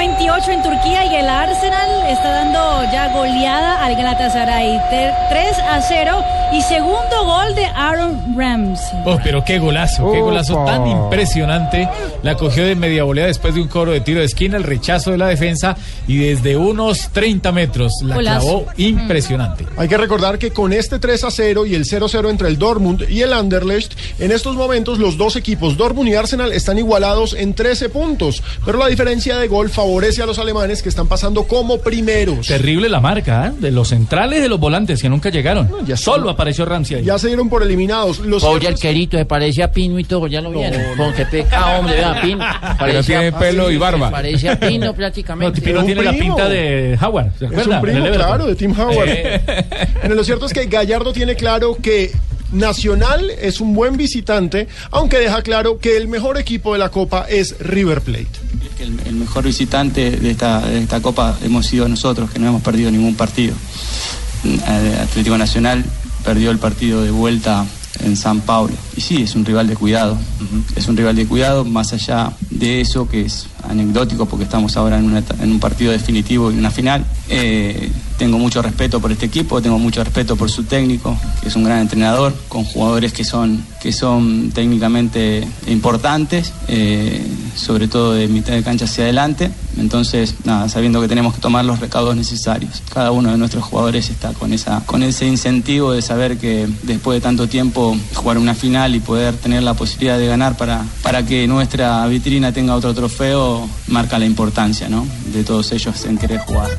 28 en Turquía y el Arsenal está dando ya goleada al Galatasaray. 3 a 0 y segundo gol de Aaron Ramsey. Oh, pero qué golazo, qué golazo Opa. tan impresionante. La cogió de media volea después de un coro de tiro de esquina, el rechazo de la defensa y desde unos 30 metros la Golazo. clavó impresionante. Hay que recordar que con este 3 a 0 y el 0 0 entre el Dortmund y el Anderlecht, en estos momentos los dos equipos, Dortmund y Arsenal, están igualados en 13 puntos. Pero la diferencia de gol favorece a los alemanes que están pasando como primeros. Terrible la marca, ¿eh? de los centrales y de los volantes que nunca llegaron. Solo apareció Ramsey ahí. Ya se dieron por eliminados. Los Oye, el querito se parece a Pino y todo, ya lo vieron. Con qué pecado, hombre, vea, Pino. Parece tiene a- pelo y barba. Parece a Pino prácticamente. No, Pino tiene la pinta de Howard, ¿se Es acuerda? un primo, claro, de Tim Howard. Eh. Bueno, lo cierto es que Gallardo tiene claro que Nacional es un buen visitante, aunque deja claro que el mejor equipo de la Copa es River Plate. El, el mejor visitante de esta, de esta Copa hemos sido nosotros, que no hemos perdido ningún partido. Eh, Atlético Nacional perdió el partido de vuelta en San Paulo. Y sí, es un rival de cuidado. Es un rival de cuidado, más allá de eso, que es anecdótico porque estamos ahora en, una en un partido definitivo y una final. Eh, tengo mucho respeto por este equipo, tengo mucho respeto por su técnico, que es un gran entrenador, con jugadores que son, que son técnicamente importantes, eh, sobre todo de mitad de cancha hacia adelante. Entonces, sabiendo que tenemos que tomar los recaudos necesarios. Cada uno de nuestros jugadores está con, esa, con ese incentivo de saber que después de tanto tiempo jugar una final y poder tener la posibilidad de ganar para, para que nuestra vitrina tenga otro trofeo, marca la importancia ¿no? de todos ellos en querer jugar.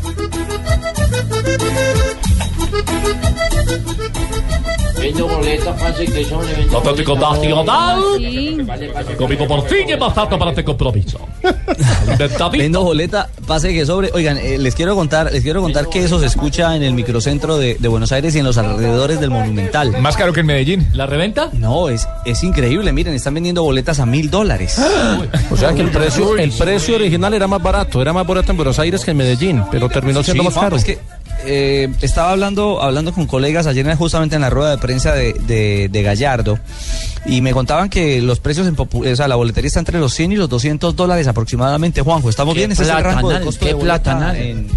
Vendo boleta, parce, que eso le vendo Atlético. Nacional. Conmigo por fin es bastante para este compromiso. Vendo boleta, pase que sobre. Oigan, eh, les quiero contar, les quiero contar que eso se escucha en el microcentro de, de Buenos Aires y en los alrededores del Monumental. Más caro que en Medellín. ¿La reventa? No, es, es increíble. Miren, están vendiendo boletas a mil dólares. O sea que el precio, el precio original era más barato, era más barato en Buenos Aires que en Medellín, pero terminó siendo Sí, más caro. es que eh, estaba hablando, hablando con colegas ayer en- justamente en la rueda de prensa de, de- de Gallardo y me contaban que los precios en popu- o sea, la boletería está entre los 100 y los 200 dólares aproximadamente. Juanjo, ¿estamos bien? ¿Ese es el rango de costo qué de boleta en,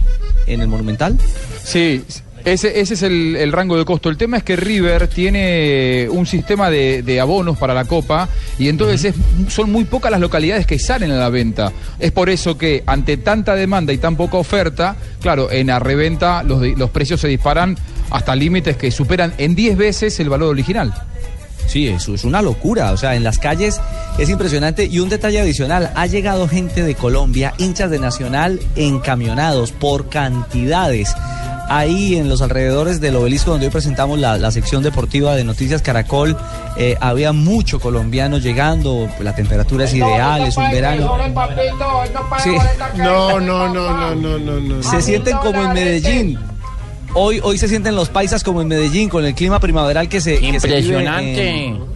en el Monumental? Sí, ese, ese es el, el rango de costo. El tema es que River tiene un sistema de, de abonos para la Copa y entonces es- son muy pocas las localidades que salen a la venta. Es por eso que ante tanta demanda y tan poca oferta, claro, en la reventa los, los precios se disparan hasta límites que superan en 10 veces el valor original. Sí, eso es una locura. O sea, en las calles es impresionante. Y un detalle adicional, ha llegado gente de Colombia, hinchas de Nacional, encamionados por cantidades. Ahí en los alrededores del obelisco donde hoy presentamos la, la sección deportiva de Noticias Caracol, eh, había mucho colombiano llegando, la temperatura es ideal, es un verano. Sí. No, no, no, no, no, no, no. Se sienten como en Medellín. Hoy, hoy se sienten los paisas como en Medellín, con el clima primaveral que se, que se vive Impresionante. en-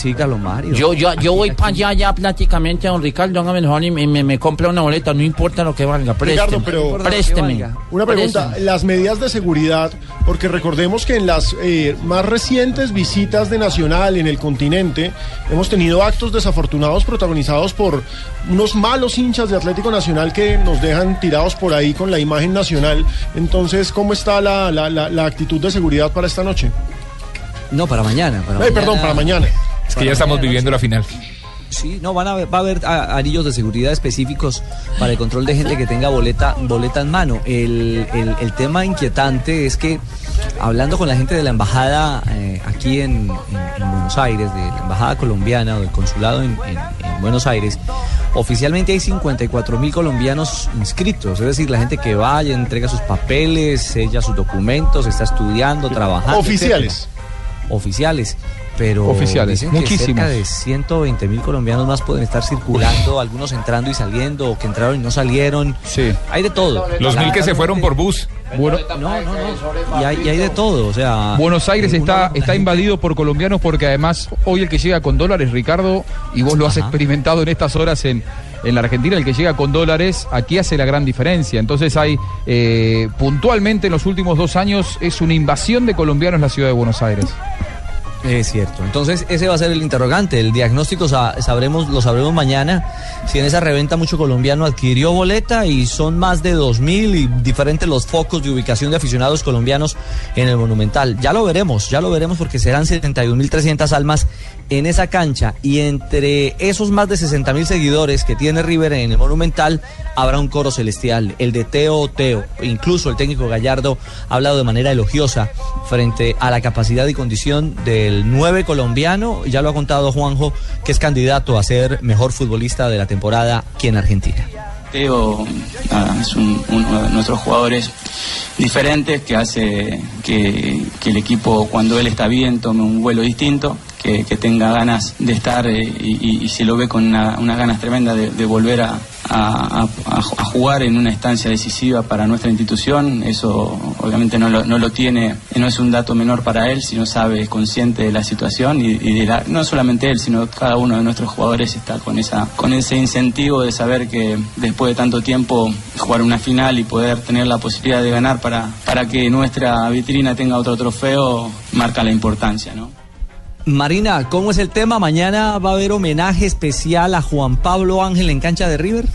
Sí, Carlos Mario. Yo, yo, yo voy para allá ya prácticamente, don Ricardo, hágame favor y me, me, me compra una boleta, no importa lo que valga, présteme. Ricardo, pero présteme. Una pregunta, Présteme. las medidas de seguridad, porque recordemos que en las eh, más recientes visitas de Nacional en el continente hemos tenido actos desafortunados protagonizados por unos malos hinchas de Atlético Nacional que nos dejan tirados por ahí con la imagen nacional. Entonces, ¿cómo está la, la- la- la actitud de seguridad para esta noche? No, para mañana. Para Eh, perdón, para mañana. Es que ya estamos viviendo la final. Sí, no, van a haber, va a haber a- anillos de seguridad específicos para el control de gente que tenga boleta, boleta en mano. El, el- el tema inquietante es que, hablando con la gente de la embajada eh, aquí en, en- en Buenos Aires, de la embajada colombiana o del consulado en, en- en Buenos Aires, oficialmente hay 54 mil colombianos inscritos. Es decir, la gente que vaya, entrega sus papeles, sella sus documentos, está estudiando, trabajando. Oficiales. etcétera. Oficiales. Pero Oficiales, dicen que cerca de 120 mil colombianos más pueden estar circulando, algunos entrando y saliendo, o que entraron y no salieron. Sí. Hay de todo. Los mil que se fueron por bus. Bueno, No, no, no. Y hay, y hay de todo, o sea. Buenos Aires está, está invadido por colombianos porque además hoy el que llega con dólares, Ricardo, y vos lo has Ajá. experimentado en estas horas en, en la Argentina, el que llega con dólares aquí hace la gran diferencia. Entonces hay eh, puntualmente en los últimos dos años es una invasión de colombianos en la ciudad de Buenos Aires. Es cierto. Entonces, ese va a ser el interrogante. El diagnóstico sa- sabremos, lo sabremos mañana. Si en esa reventa mucho colombiano adquirió boleta y son más de 2.000 y diferentes los focos de ubicación de aficionados colombianos en el Monumental. Ya lo veremos, ya lo veremos porque serán 71.300 almas en esa cancha. Y entre esos más de 60.000 seguidores que tiene River en el Monumental, habrá un coro celestial, el de Teo Teo. Incluso el técnico Gallardo ha hablado de manera elogiosa frente a la capacidad y condición del 9 colombiano. Ya lo ha contado Juanjo, que es candidato a ser mejor futbolista de la temporada aquí en Argentina. Teo es un- uno de nuestros jugadores diferentes que hace que, que el equipo cuando él está bien tome un vuelo distinto, que, que tenga ganas de estar eh, y, y- y se lo ve con una- unas ganas tremendas de, de volver a, a- a- jugar en una instancia decisiva para nuestra institución. Eso obviamente no lo, no lo tiene, no es un dato menor para él, sino sabe, es consciente de la situación y, y de la- no solamente él, sino cada uno de nuestros jugadores está con, esa, con ese incentivo de saber que después de tanto tiempo jugar una final y poder tener la posibilidad de ganar para, para que nuestra vitrina tenga otro trofeo marca la importancia, ¿no? Marina, ¿cómo es el tema? Mañana va a haber homenaje especial a Juan Pablo Ángel en cancha de River.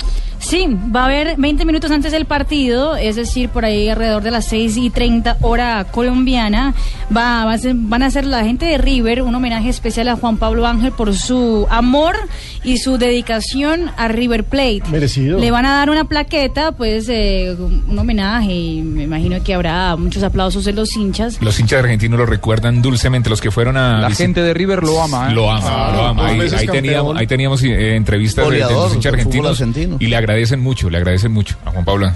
Sí, va a haber 20 minutos antes del partido, es decir, por ahí alrededor de las 6 y 30 hora colombiana, va, va a ser- van a hacer la gente de River un homenaje especial a Juan Pablo Ángel por su amor y su dedicación a River Plate. Merecido. Le van a dar una plaqueta, pues eh, un homenaje y me imagino que habrá muchos aplausos de los hinchas. Los hinchas argentinos lo recuerdan dulcemente, los que fueron a... La visit- gente de River lo ama. ¿eh? Lo ama, lo ama. Ahí, teníamos, ahí teníamos eh, entrevistas de- de, los hinchas argentinos argentino. y le agradecen mucho, le agradecen mucho a Juan Pablo.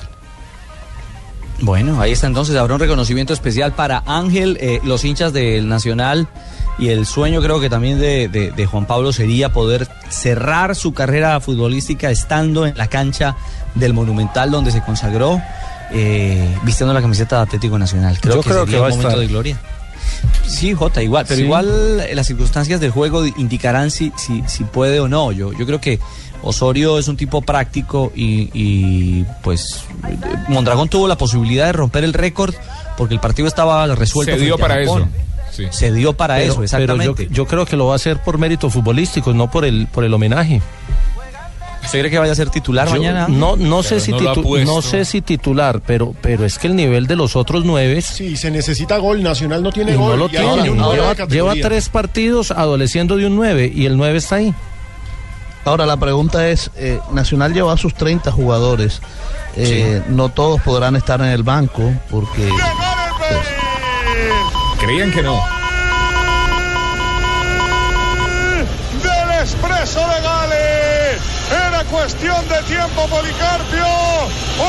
Bueno, ahí está entonces, habrá un reconocimiento especial para Ángel, eh, los hinchas del Nacional y el sueño creo que también de, de- de Juan Pablo sería poder cerrar su carrera futbolística estando en la cancha del Monumental donde se consagró, eh, vistiendo la camiseta de Atlético Nacional. Creo Yo que creo sería que va un a momento estar. de gloria. Sí, Jota, igual, pero Sí. igual eh, las circunstancias del juego indicarán si, si, si puede o no. Yo, yo creo que Osorio es un tipo práctico y, y, pues Mondragón tuvo la posibilidad de romper el récord porque el partido estaba resuelto. Se dio para eso. Sí. Se dio para Pero- eso, pero exactamente. yo, yo creo que lo va a hacer por méritos futbolísticos, no por el, por el homenaje. ¿Usted cree que vaya a ser titular Yo mañana? No, no sé Pero si no sé si titular, pero, pero es que el nivel de los otros nueve Sí, se necesita gol. Nacional no tiene y gol. no lo y ahora tiene. un nueve de Lleva, tres partidos adoleciendo de un 9 y el 9 está ahí. Ahora la pregunta es, eh, Nacional lleva a sus 30 jugadores. Eh, No todos podrán estar en el banco porque Creían que no. del expreso de Gales. Era cuestión de tiempo, Policarpio.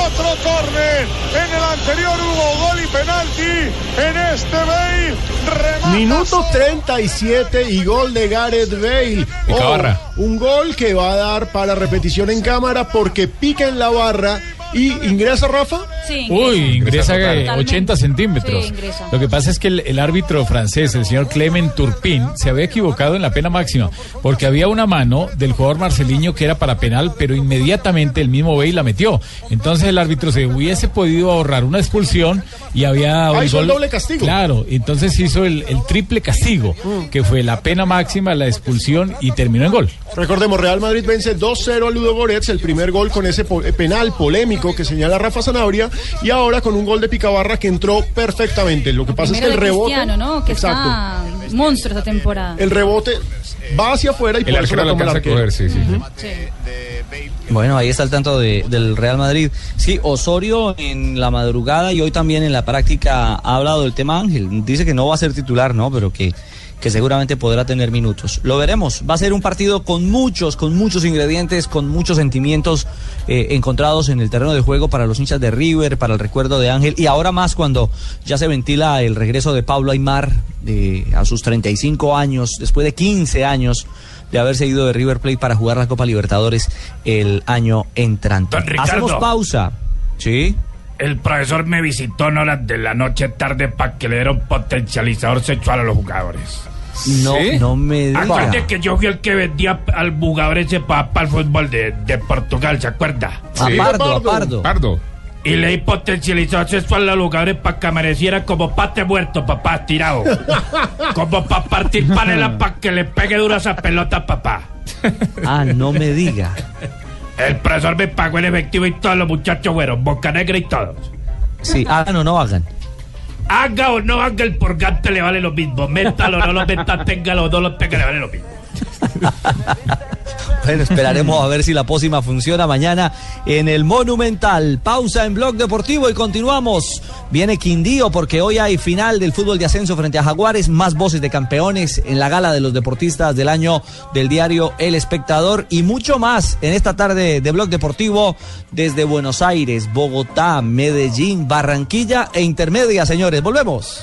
Otro córner. En el anterior hubo gol y penalti. En este Bale remata Minuto 37 y gol de Gareth Bale. Cabarra. un gol que va a dar para repetición en cámara porque pica en la barra y ingresa Rafa. Sí, Uy, ingresa eh, Totalmente. 80 centímetros. Sí, ingresa. Lo que pasa es que el, el árbitro francés, el señor Clement Turpin, se había equivocado en la pena máxima, porque había una mano del jugador marceliño que era para penal, pero inmediatamente el mismo Bale la metió. Entonces el árbitro se hubiese podido ahorrar una expulsión y había Ah, un hizo el gol- doble castigo. Claro, entonces hizo el, el triple castigo, que fue la pena máxima, la expulsión y terminó en gol. Recordemos, Real Madrid vence 2-0 a Ludo Goretz, el primer gol con ese po- penal polémico que señala Rafa Zanabria, y ahora con un gol de Picabarra que entró perfectamente. Lo que pasa es que el rebote. Cristiano, ¿no? Que Exacto. está monstruo esta temporada. El rebote va hacia afuera y El por eso la lo toma el coger, sí, sí. Sí. Bueno, ahí está el tanto de- del Real Madrid. Sí, Osorio en la madrugada y hoy también en la práctica ha hablado del tema Ángel. Dice que no va a ser titular, ¿no? Pero que, que seguramente podrá tener minutos. Lo veremos. Va a ser un partido con muchos, con muchos ingredientes, con muchos sentimientos eh, encontrados en el terreno de juego para los hinchas de River, para el recuerdo de Ángel y ahora más cuando ya se ventila el regreso de Pablo Aymar de, a sus 35 años, después de 15 años de haberse ido de River Plate para jugar la Copa Libertadores el año entrante. Hacemos pausa. Sí. El profesor me visitó en horas de la noche tarde para que le diera un potencializador sexual a los jugadores. No, no me diga. Acuerde que yo fui el que vendía al jugador ese para el fútbol de, de Portugal, ¿se acuerda? A Sí. Pardo, a Pardo. Pardo. Y le di potencializador sexual a los jugadores para que amaneciera como pate muerto, papá, tirado. como para partir panela para que le pegue duro a esa pelota, papá. Ah, no me diga. El profesor me pagó en efectivo y todos los muchachos fueron, boca negra y todos. Sí, hagan o no hagan. Haga o no haga el purgante le vale lo mismo. Métalo o no lo meta, téngalo o no lo tenga, le vale lo mismo. Bueno, esperaremos a ver si la pócima funciona mañana en el Monumental. Pausa en Blog Deportivo y continuamos. Viene Quindío porque hoy hay final del fútbol de ascenso frente a Jaguares. Más voces de campeones en la gala de los deportistas del año del diario El Espectador y mucho más en esta tarde de Blog Deportivo desde Buenos Aires, Bogotá, Medellín, Barranquilla e Intermedia, señores. Volvemos.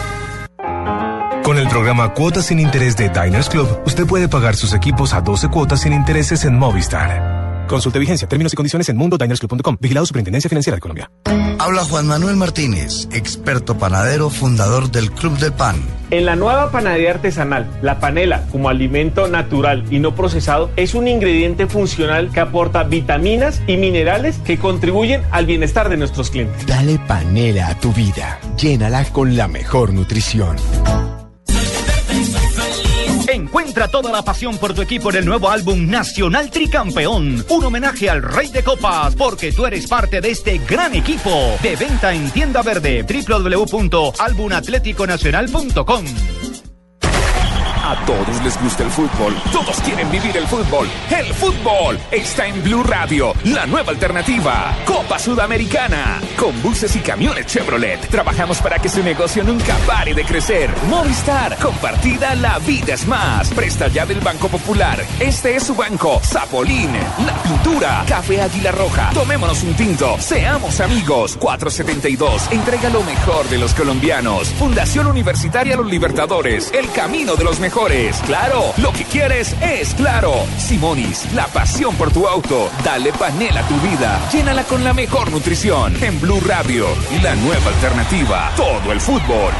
Con el programa Cuotas sin Interés de Diners Club, usted puede pagar sus equipos a 12 cuotas sin intereses en Movistar. Consulte vigencia, términos y condiciones en mundodinersclub.com. Vigilado Superintendencia Financiera de Colombia. Habla Juan Manuel Martínez, experto panadero, fundador del Club del Pan. En la nueva panadería artesanal, la panela como alimento natural y no procesado es un ingrediente funcional que aporta vitaminas y minerales que contribuyen al bienestar de nuestros clientes. Dale panela a tu vida. Llénala con la mejor nutrición. Encuentra toda la pasión por tu equipo en el nuevo álbum Nacional Tricampeón. Un homenaje al Rey de Copas, porque tú eres parte de este gran equipo. De venta en tienda verde www.albumatleticonacional.com. A todos les gusta el fútbol, todos quieren vivir el fútbol. El fútbol está en Blue Radio, la nueva alternativa. Copa Sudamericana. Con buses y camiones Chevrolet, trabajamos para que su negocio nunca pare de crecer. Movistar, compartida, la vida es más. Presta ya del Banco Popular. Este es su banco. Zapolín, la pintura, Café Águila Roja. Tomémonos un tinto, seamos amigos. 472, entrega lo mejor de los colombianos. Fundación Universitaria Los Libertadores, el camino de los mejores. Claro, lo que quieres es claro. Simonis, la pasión por tu auto. Dale panela a tu vida. Llénala con la mejor nutrición. En Blue Radio, la nueva alternativa. Todo el fútbol.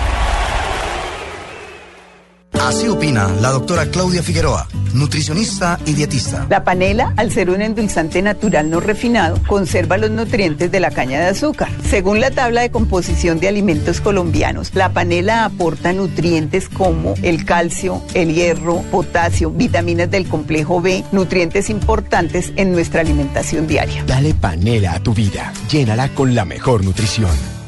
Así opina la doctora Claudia Figueroa, nutricionista y dietista. La panela, al ser un endulzante natural no refinado, conserva los nutrientes de la caña de azúcar. Según la tabla de composición de alimentos colombianos, la panela aporta nutrientes como el calcio, el hierro, potasio, vitaminas del complejo B, nutrientes importantes en nuestra alimentación diaria. Dale panela a tu vida. Llénala con la mejor nutrición.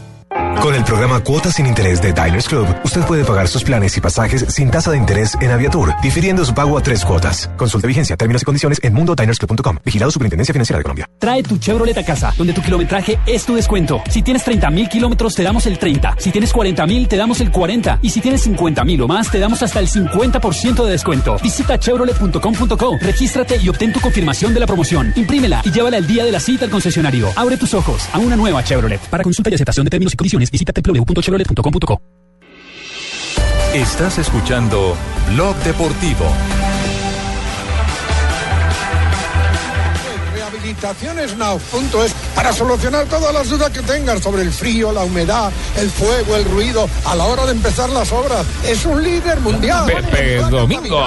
Con el programa Cuotas sin Interés de Diners Club, usted puede pagar sus planes y pasajes sin tasa de interés en Aviatur, difiriendo su pago a tres cuotas. Consulte vigencia, términos y condiciones en mundodinersclub.com. Vigilado Superintendencia Financiera de Colombia. Trae tu Chevrolet a casa, donde tu kilometraje es tu descuento. Si tienes 30 mil kilómetros, te damos el 30. Si tienes 40 mil, te damos el 40. Y si tienes 50 mil o más, te damos hasta el 50% de descuento. Visita chevrolet.com.co, regístrate y obtén tu confirmación de la promoción. Imprímela y llévala el día de la cita al concesionario. Abre tus ojos a una nueva Chevrolet. Para consulta y aceptación de términos y condiciones, visita www.chevrolet.com.co. Estás escuchando Blog Deportivo. Rehabilitacionesnow.es para solucionar todas las dudas que tengas sobre el frío, la humedad, el fuego, el ruido a la hora de empezar las obras. Es un líder mundial. Pepe Domingo.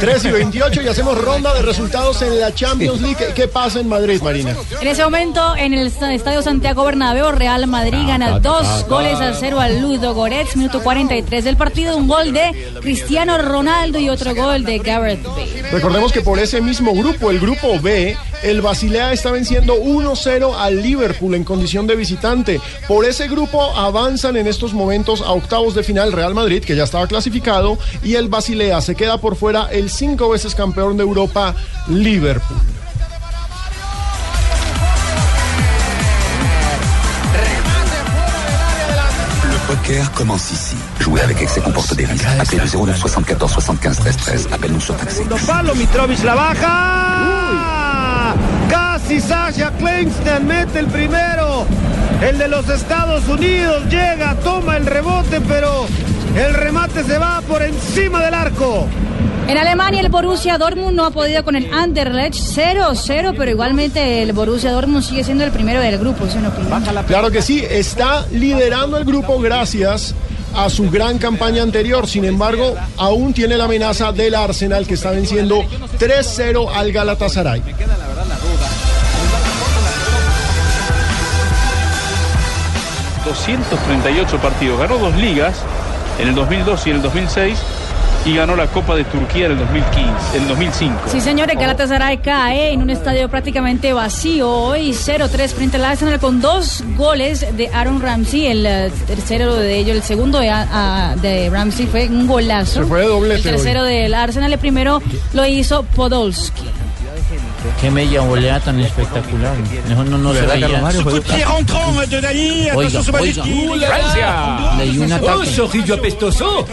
3 y 28 y hacemos ronda de resultados en la Champions League. ¿Qué, qué pasa en Madrid, Marina? En ese momento, en el Estadio Santiago Bernabéu, Real Madrid gana dos goles a cero al Ludo Goretz, minuto 43 del partido, un gol de Cristiano Ronaldo y otro gol de Gareth Bale. Recordemos que por ese mismo grupo, el grupo B, el Basilea está venciendo 1-0 al Liverpool en condición de visitante. Por ese grupo avanzan en estos momentos a octavos de final Real Madrid, que ya estaba clasificado, y el Basilea se queda por fuera el cinco veces campeón de Europa, Liverpool. Le poker commence ici. Jouer avec excès comporte des risques. Appelez le 09 74 75 13 13. Appel-nous sur taxi. Palo, Mitrovic la baja. Casi Sasha Kleinston mete el primero. El de los Estados Unidos llega, toma el rebote, pero el remate se va por encima del arco. En Alemania el Borussia Dortmund no ha podido con el Anderlecht 0-0, pero igualmente el Borussia Dortmund sigue siendo el primero del grupo. ¿sí o no? Claro que sí, está liderando el grupo gracias a su gran campaña anterior. Sin embargo, aún tiene la amenaza del Arsenal que está venciendo 3-0 al Galatasaray. 238 partidos, ganó dos ligas en el 2002 y en el 2006 y ganó la Copa de Turquía en el 2015, en el 2005. Sí, señores, Galatasaray cae en un estadio prácticamente vacío hoy 0-3 frente al Arsenal con dos goles de Aaron Ramsey, el eh, tercero de ellos, el segundo de, a- de Ramsey fue un golazo. Se fue de doblete El tercero del Arsenal, el primero lo hizo Podolski. Qué media volea tan espectacular. No, no, no se ¿Verdad, veía. Pied rentrant de Dani, Oiga, oiga. Francia. Leí un ataque. Oh, zorrillo apestoso.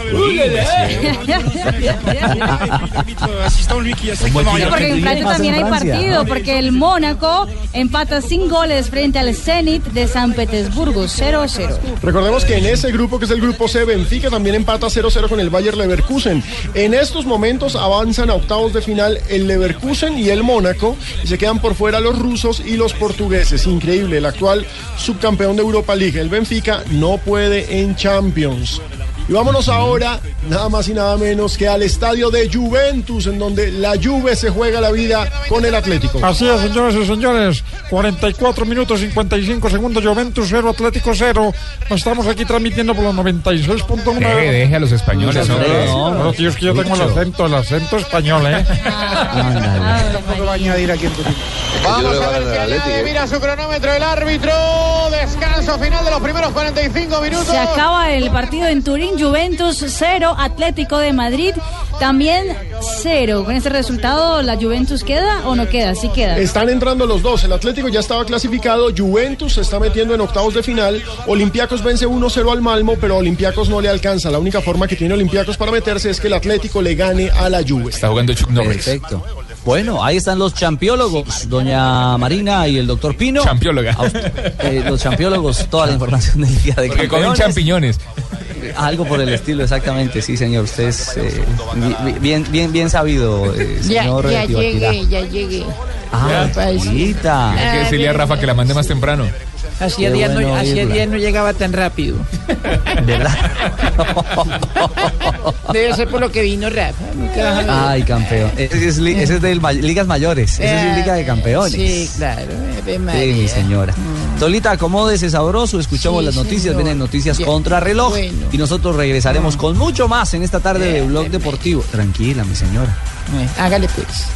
Porque en Francia también hay partido, porque el Mónaco empata sin goles frente al Zenit de San Petersburgo, 0-0. Recordemos que en ese grupo, que es el grupo C, Benfica también empata 0-0 con el Bayer Leverkusen. En estos momentos avanzan a octavos de final el Leverkusen y el Mónaco y se quedan por fuera los rusos y los portugueses. Increíble, el actual subcampeón de Europa League, el Benfica, no puede en Champions. Y vámonos ahora, nada más y nada menos que al estadio de Juventus, en donde la Juve se juega la vida con el Atlético. Así es, señores y señores. 44 minutos 55 segundos, Juventus 0, Atlético 0. Estamos aquí transmitiendo por los 96.1. Deje, deje a los españoles, No, hombre. no, no, tío, es que yo tengo el acento, el acento español, ¿eh? va a añadir aquí en tu Vamos a ver qué añade, mira su cronómetro el árbitro. Descanso final de los primeros 45 minutos. Se acaba el partido en Turín, Juventus 0, Atlético de Madrid también 0. Con este resultado, ¿la Juventus queda o no queda? Sí queda. Están entrando los dos. El Atlético ya estaba clasificado. Juventus se está metiendo en octavos de final. Olympiacos vence 1-0 al Malmo, pero Olympiacos no le alcanza. La única forma que tiene Olympiacos para meterse es que el Atlético le gane a la Juve. Está jugando Chuck Norris. Perfecto. Bueno, ahí están los champiólogos, doña Marina y el doctor Pino. Champióloga. Eh, los champiólogos, toda la información del día de Porque comen champiñones. Algo por el estilo, exactamente, sí, señor. Usted es eh, bi- bi- bien, bien, bien sabido, eh, Ya, señor ya llegué, ya llegué. Ah, Paisita. Hay que decirle a Rafa que la mande más temprano. Hacía días no, hacía días no llegaba tan rápido. Debe ser por lo que vino Rafa. nunca. Ay, campeón. Ese es, li- ese es de ligas mayores. Ese es Liga de Campeones. Sí, claro. Sí, mi señora. Solita, acomódese sabroso, escuchamos Sí, las noticias, vienen noticias contra reloj Bueno. y nosotros regresaremos con mucho más en esta tarde de Blog Deportivo. Tranquila, mi señora. Hágale pues.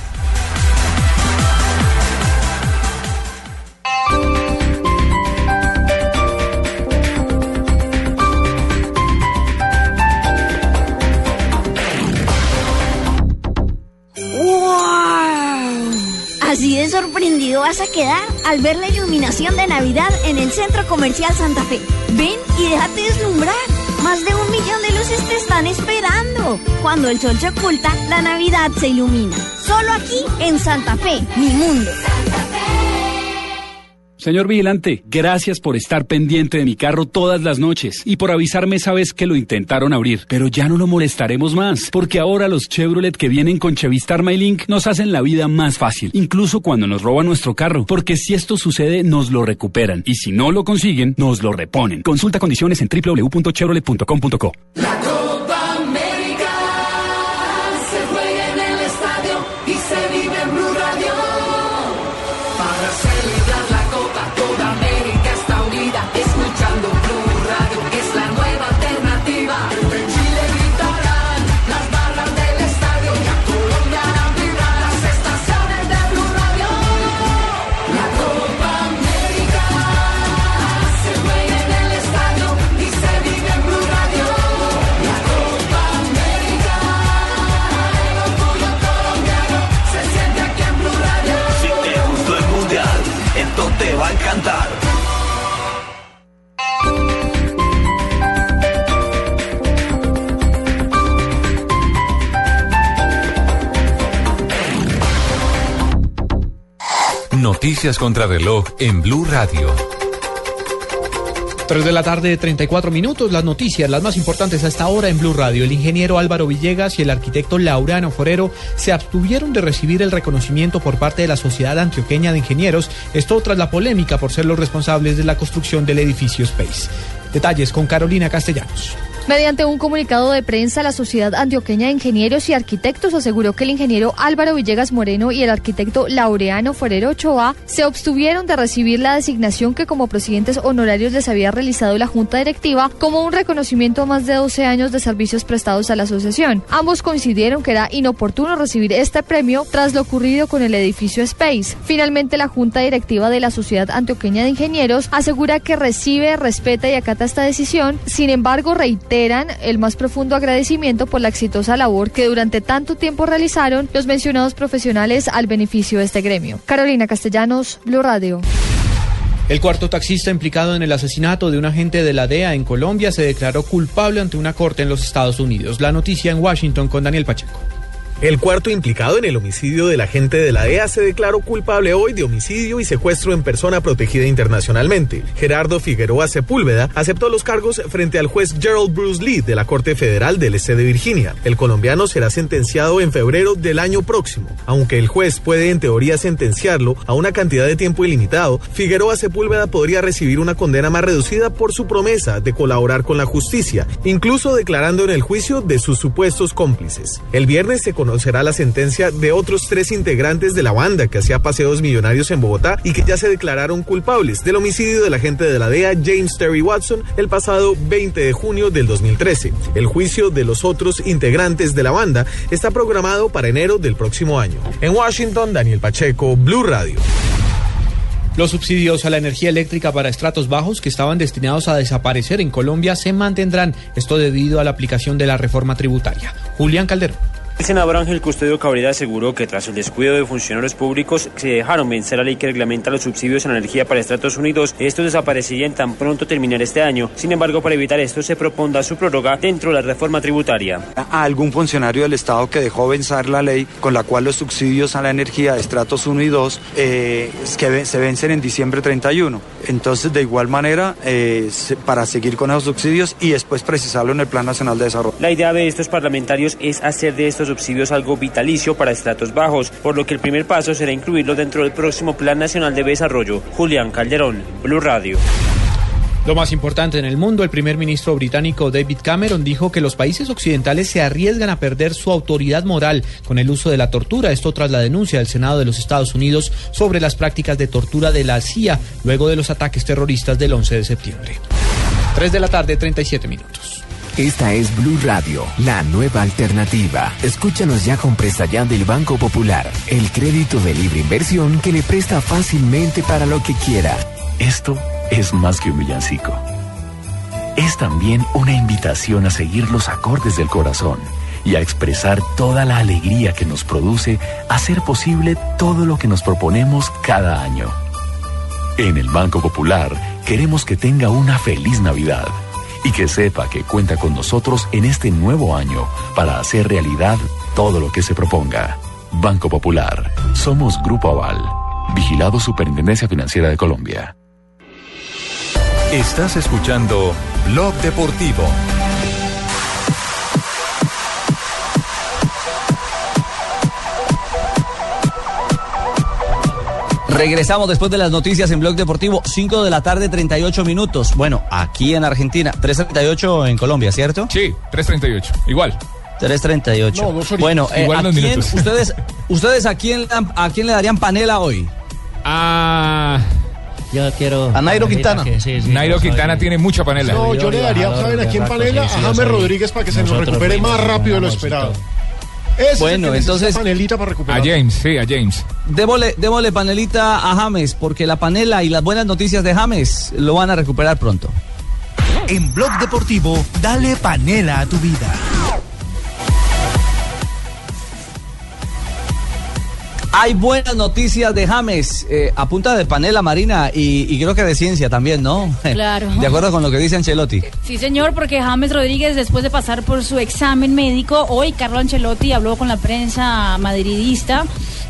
Vas a quedar al ver la iluminación de Navidad en el Centro Comercial Santa Fe. Ven y déjate deslumbrar. Más de un millón de luces te están esperando. Cuando el sol se oculta, la Navidad se ilumina. Solo aquí en Santa Fe, mi mundo. Señor vigilante, gracias por estar pendiente de mi carro todas las noches y por avisarme esa vez que lo intentaron abrir. Pero ya no lo molestaremos más, porque ahora los Chevrolet que vienen con Chevistar MyLink nos hacen la vida más fácil, incluso cuando nos roban nuestro carro, porque si esto sucede nos lo recuperan y si no lo consiguen, nos lo reponen. Consulta condiciones en www.chevrolet.com.co. Noticias contra reloj en Blue Radio. 3 de la tarde, 34 minutos. Las noticias, las más importantes hasta ahora en Blue Radio. El ingeniero Álvaro Villegas y el arquitecto Laureano Forero se abstuvieron de recibir el reconocimiento por parte de la Sociedad Antioqueña de Ingenieros, esto tras la polémica por ser los responsables de la construcción del edificio Space. Detalles con Carolina Castellanos. Mediante un comunicado de prensa, la Sociedad Antioqueña de Ingenieros y Arquitectos aseguró que el ingeniero Álvaro Villegas Moreno y el arquitecto Laureano Forero Ochoa se obstuvieron de recibir la designación que como presidentes honorarios les había realizado la Junta Directiva como un reconocimiento a más de 12 años de servicios prestados a la asociación. Ambos coincidieron que era inoportuno recibir este premio tras lo ocurrido con el edificio Space. Finalmente, la Junta Directiva de la Sociedad Antioqueña de Ingenieros asegura que recibe, respeta y acata esta decisión, sin embargo reitera el más profundo agradecimiento por la exitosa labor que durante tanto tiempo realizaron los mencionados profesionales al beneficio de este gremio. Carolina Castellanos, Blue Radio. El cuarto taxista implicado en el asesinato de un agente de la DEA en Colombia se declaró culpable ante una corte en los Estados Unidos. La noticia en Washington con Daniel Pacheco. El cuarto implicado en el homicidio del agente de la DEA se declaró culpable hoy de homicidio y secuestro en persona protegida internacionalmente. Gerardo Figueroa Sepúlveda aceptó los cargos frente al juez Gerald Bruce Lee de la Corte Federal del Este de Virginia. El colombiano será sentenciado en febrero del año próximo. Aunque el juez puede en teoría sentenciarlo a una cantidad de tiempo ilimitado, Figueroa Sepúlveda podría recibir una condena más reducida por su promesa de colaborar con la justicia, incluso declarando en el juicio de sus supuestos cómplices. El viernes se conocerá la sentencia de otros tres integrantes de la banda que hacía paseos millonarios en Bogotá y que ya se declararon culpables del homicidio del agente de la DEA James Terry Watson el pasado 20 de junio del 2013. El juicio de los otros integrantes de la banda está programado para enero del próximo año. En Washington, Daniel Pacheco, Blue Radio. Los subsidios a la energía eléctrica para estratos bajos que estaban destinados a desaparecer en Colombia se mantendrán, esto debido a la aplicación de la reforma tributaria. Julián Calderón. El senador Ángel Custodio Cabrera aseguró que tras el descuido de funcionarios públicos se dejaron vencer la ley que reglamenta los subsidios la energía para Estados Unidos. Estos desaparecerían tan pronto terminar este año. Sin embargo, para evitar esto se proponga su prórroga dentro de la reforma tributaria. A algún funcionario del Estado que dejó vencer la ley con la cual los subsidios a la energía de estratos 1 y 2 eh, que se vencen en diciembre 31. Entonces, de igual manera, eh, para seguir con esos subsidios y después precisarlo en el Plan Nacional de Desarrollo. La idea de estos parlamentarios es hacer de estos subsidios algo vitalicio para estratos bajos, por lo que el primer paso será incluirlo dentro del próximo Plan Nacional de Desarrollo. Julián Calderón, Blue Radio. Lo más importante en el mundo, el primer ministro británico David Cameron dijo que los países occidentales se arriesgan a perder su autoridad moral con el uso de la tortura. Esto tras la denuncia del Senado de los Estados Unidos sobre las prácticas de tortura de la CIA luego de los ataques terroristas del 11 de septiembre. 3 de la tarde, 37 minutos. Esta es Blue Radio, la nueva alternativa. Escúchanos ya con presta ya del Banco Popular, el crédito de libre inversión que le presta fácilmente para lo que quiera. Esto es más que un villancico. Es también una invitación a seguir los acordes del corazón y a expresar toda la alegría que nos produce hacer posible todo lo que nos proponemos cada año. En el Banco Popular queremos que tenga una feliz Navidad y que sepa que cuenta con nosotros en este nuevo año para hacer realidad todo lo que se proponga. Banco Popular. Somos Grupo Aval. Vigilado Superintendencia Financiera de Colombia. Estás escuchando Blog Deportivo. Regresamos después de las noticias en Blog Deportivo, 5 de la tarde, 38 minutos. Bueno, aquí en Argentina, 3.38 en Colombia, ¿cierto? Sí, 3.38, igual. 3.38. No, dos bueno, eh, Igual ¿a quién- minutos. ustedes, ustedes a quién, a quién le darían panela hoy? Ah. Yo quiero. A Nairo Quintana. que sí, sí, Nairo soy- Quintana tiene mucha panela. No, yo le daría, ¿saben a quién panela? sí, sí, a James Rodríguez para que se nos recupere más rápido de lo amorcito. esperado. Ese es Bueno, necesita entonces- panelita para A recuperar. James, sí, a James. Démosle, démosle panelita a James, porque la panela y las buenas noticias de James lo van a recuperar pronto. En Blog Deportivo, dale panela a tu vida. Hay buenas noticias de James, eh, a punta de panela marina y, y creo que de ciencia también, ¿no? Claro. De acuerdo con lo que dice Ancelotti. Sí, señor, porque James Rodríguez, después de pasar por su examen médico, hoy Carlo Ancelotti habló con la prensa madridista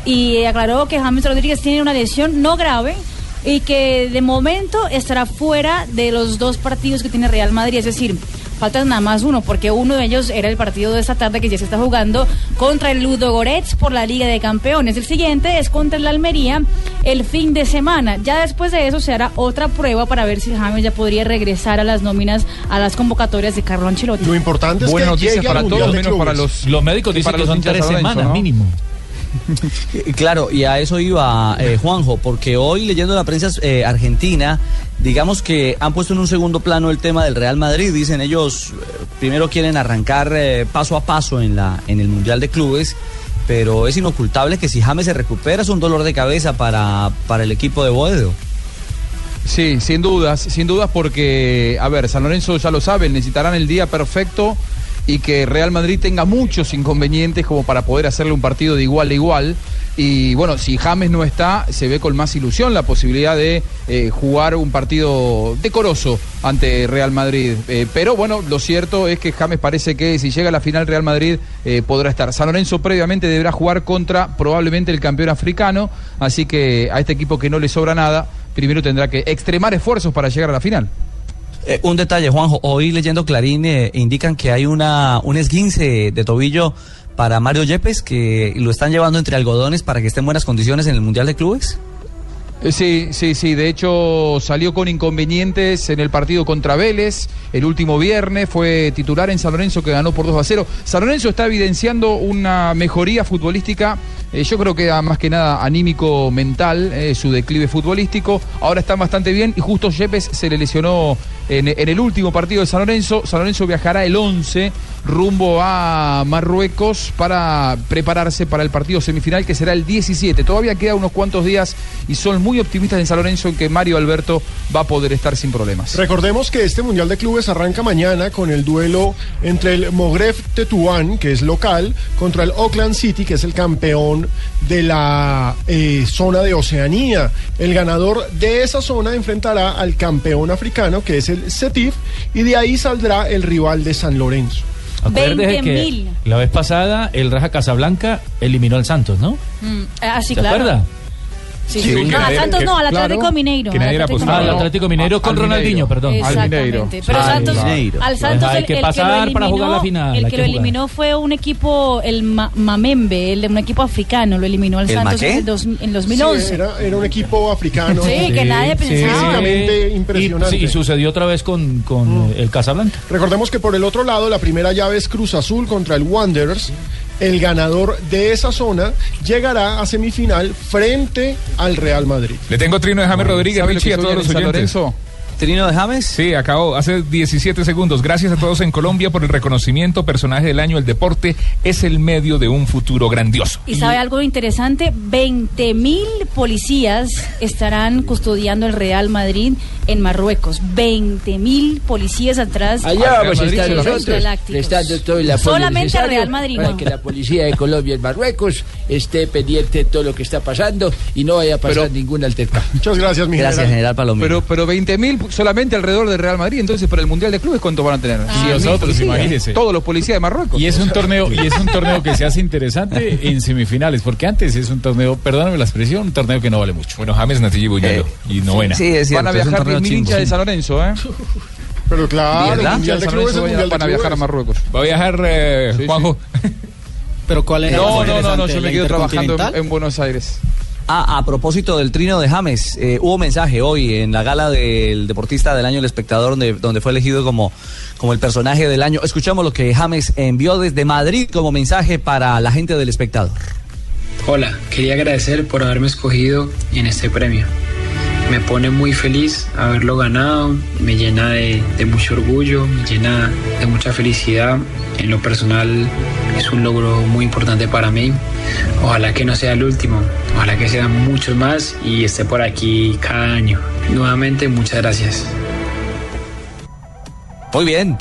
y aclaró que James Rodríguez tiene una lesión no grave y que de momento estará fuera de los dos partidos que tiene Real Madrid, es decir, faltan nada más uno, porque uno de ellos era el partido de esta tarde que ya se está jugando contra el Ludo Goretz por la Liga de Campeones. El siguiente es contra el Almería el fin de semana. Ya después de eso se hará otra prueba para ver si James ya podría regresar a las nóminas, a las convocatorias de Carlo Ancelotti. Lo importante es Buena que noticia llegue para todos, menos para los. Los médicos dicen para que los son tres Lorenzo, semanas ¿no? mínimo. Eh, Claro, y a eso iba eh, Juanjo, porque hoy leyendo la prensa eh, argentina, digamos que han puesto en un segundo plano el tema del Real Madrid. Dicen ellos, eh, primero quieren arrancar eh, paso a paso en, la, en el Mundial de Clubes, pero es inocultable que si James se recupera es un dolor de cabeza para, para el equipo de Boedo. Sí, sin dudas, sin dudas porque, a ver, San Lorenzo ya lo sabe, necesitarán el día perfecto y que Real Madrid tenga muchos inconvenientes como para poder hacerle un partido de igual a igual. Y bueno, si James no está, se ve con más ilusión la posibilidad de eh, jugar un partido decoroso ante Real Madrid. Eh, pero bueno, lo cierto es que James parece que si llega a la final Real Madrid eh, podrá estar. San Lorenzo previamente deberá jugar contra probablemente el campeón africano, así que a este equipo que no le sobra nada, primero tendrá que extremar esfuerzos para llegar a la final. Un detalle, Juanjo. Hoy leyendo Clarín indican que hay una un esguince de tobillo para Mario Yepes que lo están llevando entre algodones para que esté en buenas condiciones en el Mundial de Clubes. Eh, Sí, sí, sí. De hecho, salió con inconvenientes en el partido contra Vélez. El último viernes fue titular en San Lorenzo que ganó por 2 a 0. San Lorenzo está evidenciando una mejoría futbolística. Eh, yo creo que más que nada anímico mental, eh, su declive futbolístico. Ahora está bastante bien y justo Yepes se le lesionó en, en el último partido de San Lorenzo. San Lorenzo viajará el 11 rumbo a Marruecos para prepararse para el partido semifinal que será el 17. Todavía queda unos cuantos días y son muy optimistas en San Lorenzo en que Mario Alberto va a poder estar sin problemas. Recordemos que este Mundial de Clubes arranca mañana con el duelo entre el Mogref Tetuán, que es local, contra el Auckland City, que es el campeón de la eh, zona de Oceanía. El ganador de esa zona enfrentará al campeón africano, que es el CETIF, y de ahí saldrá el rival de San Lorenzo. Acuérdese que la vez pasada el Raja Casablanca eliminó al Santos, ¿no? Mm, ah, sí, ¿Se claro. acuerda? Sí, Sí, sí. No, al nadie- Santos que- no, al claro, Atlético Mineiro. que nadie al Atlético. Mineiro. Al Atlético Mineiro con Ronaldinho, perdón. Al Exactamente. Mineiro. Pero Al Santos, Mineiro. al Santos Hay el, que pasar lo para eliminó, jugar la final, el que que lo eliminó fue un equipo, el Ma- Mamembe, el de un equipo africano, lo eliminó al ¿El Santos en, el dos- en 2011. Sí, era, era un equipo africano. Sí, que nadie pensaba. Y- impresionante. Y, sucedió otra vez con, con el Casablanca. Recordemos que por el otro lado, la primera llave es Cruz Azul contra el Wanderers. El ganador de esa zona llegará a semifinal frente al Real Madrid. Le tengo trino de James Rodríguez, ¿sabe lo Richie, que a todos los oyentes. ¿Trino de James? Sí, acabó hace 17 segundos. Gracias a todos en Colombia por el reconocimiento. Personaje del año, el deporte es el medio de un futuro grandioso. Y sabe algo interesante, 20 mil policías estarán custodiando el Real Madrid en Marruecos. 20 mil policías atrás. Allá vamos a de estar nosotros prestando todo el apoyo Solamente necesario Real Madrid, para no. que la policía de Colombia en Marruecos esté pendiente de todo lo que está pasando y no vaya a pasar ningún altercado. Muchas gracias, mi Gracias, general Palomino. Pero, pero 20.000 solamente alrededor del Real Madrid, entonces para el Mundial de Clubes, ¿cuánto van a tener? Ah, 100.000 nosotros, imagínese. Todos los policías de Marruecos. Y es un torneo, y es un torneo que se hace interesante en semifinales, porque antes es un torneo, perdóname la expresión, un torneo que no vale mucho. Bueno, James, Natilla y Buñuelo. y novena. Van a viajar 10.000 hinchas de San Lorenzo, ¿eh? Pero claro, el Mundial de San Clubes es Lorenzo el Mundial van de a viajar a. Marruecos. Va a viajar eh, Juanjo. Pero ¿cuál era No, no, no, no, yo me quedo trabajando en Buenos Aires. Ah, a propósito del trino de James, eh, hubo mensaje hoy en la gala del deportista del año El Espectador, donde, donde fue elegido como, como el personaje del año. Escuchamos lo que James envió desde Madrid como mensaje para la gente del Espectador. Hola, quería agradecer por haberme escogido en este premio. Me pone muy feliz haberlo ganado, me llena de, de mucho orgullo, me llena de mucha felicidad. En lo personal es un logro muy importante para mí. Ojalá que no sea el último, ojalá que sean muchos más y esté por aquí cada año. Nuevamente, muchas gracias. Muy bien.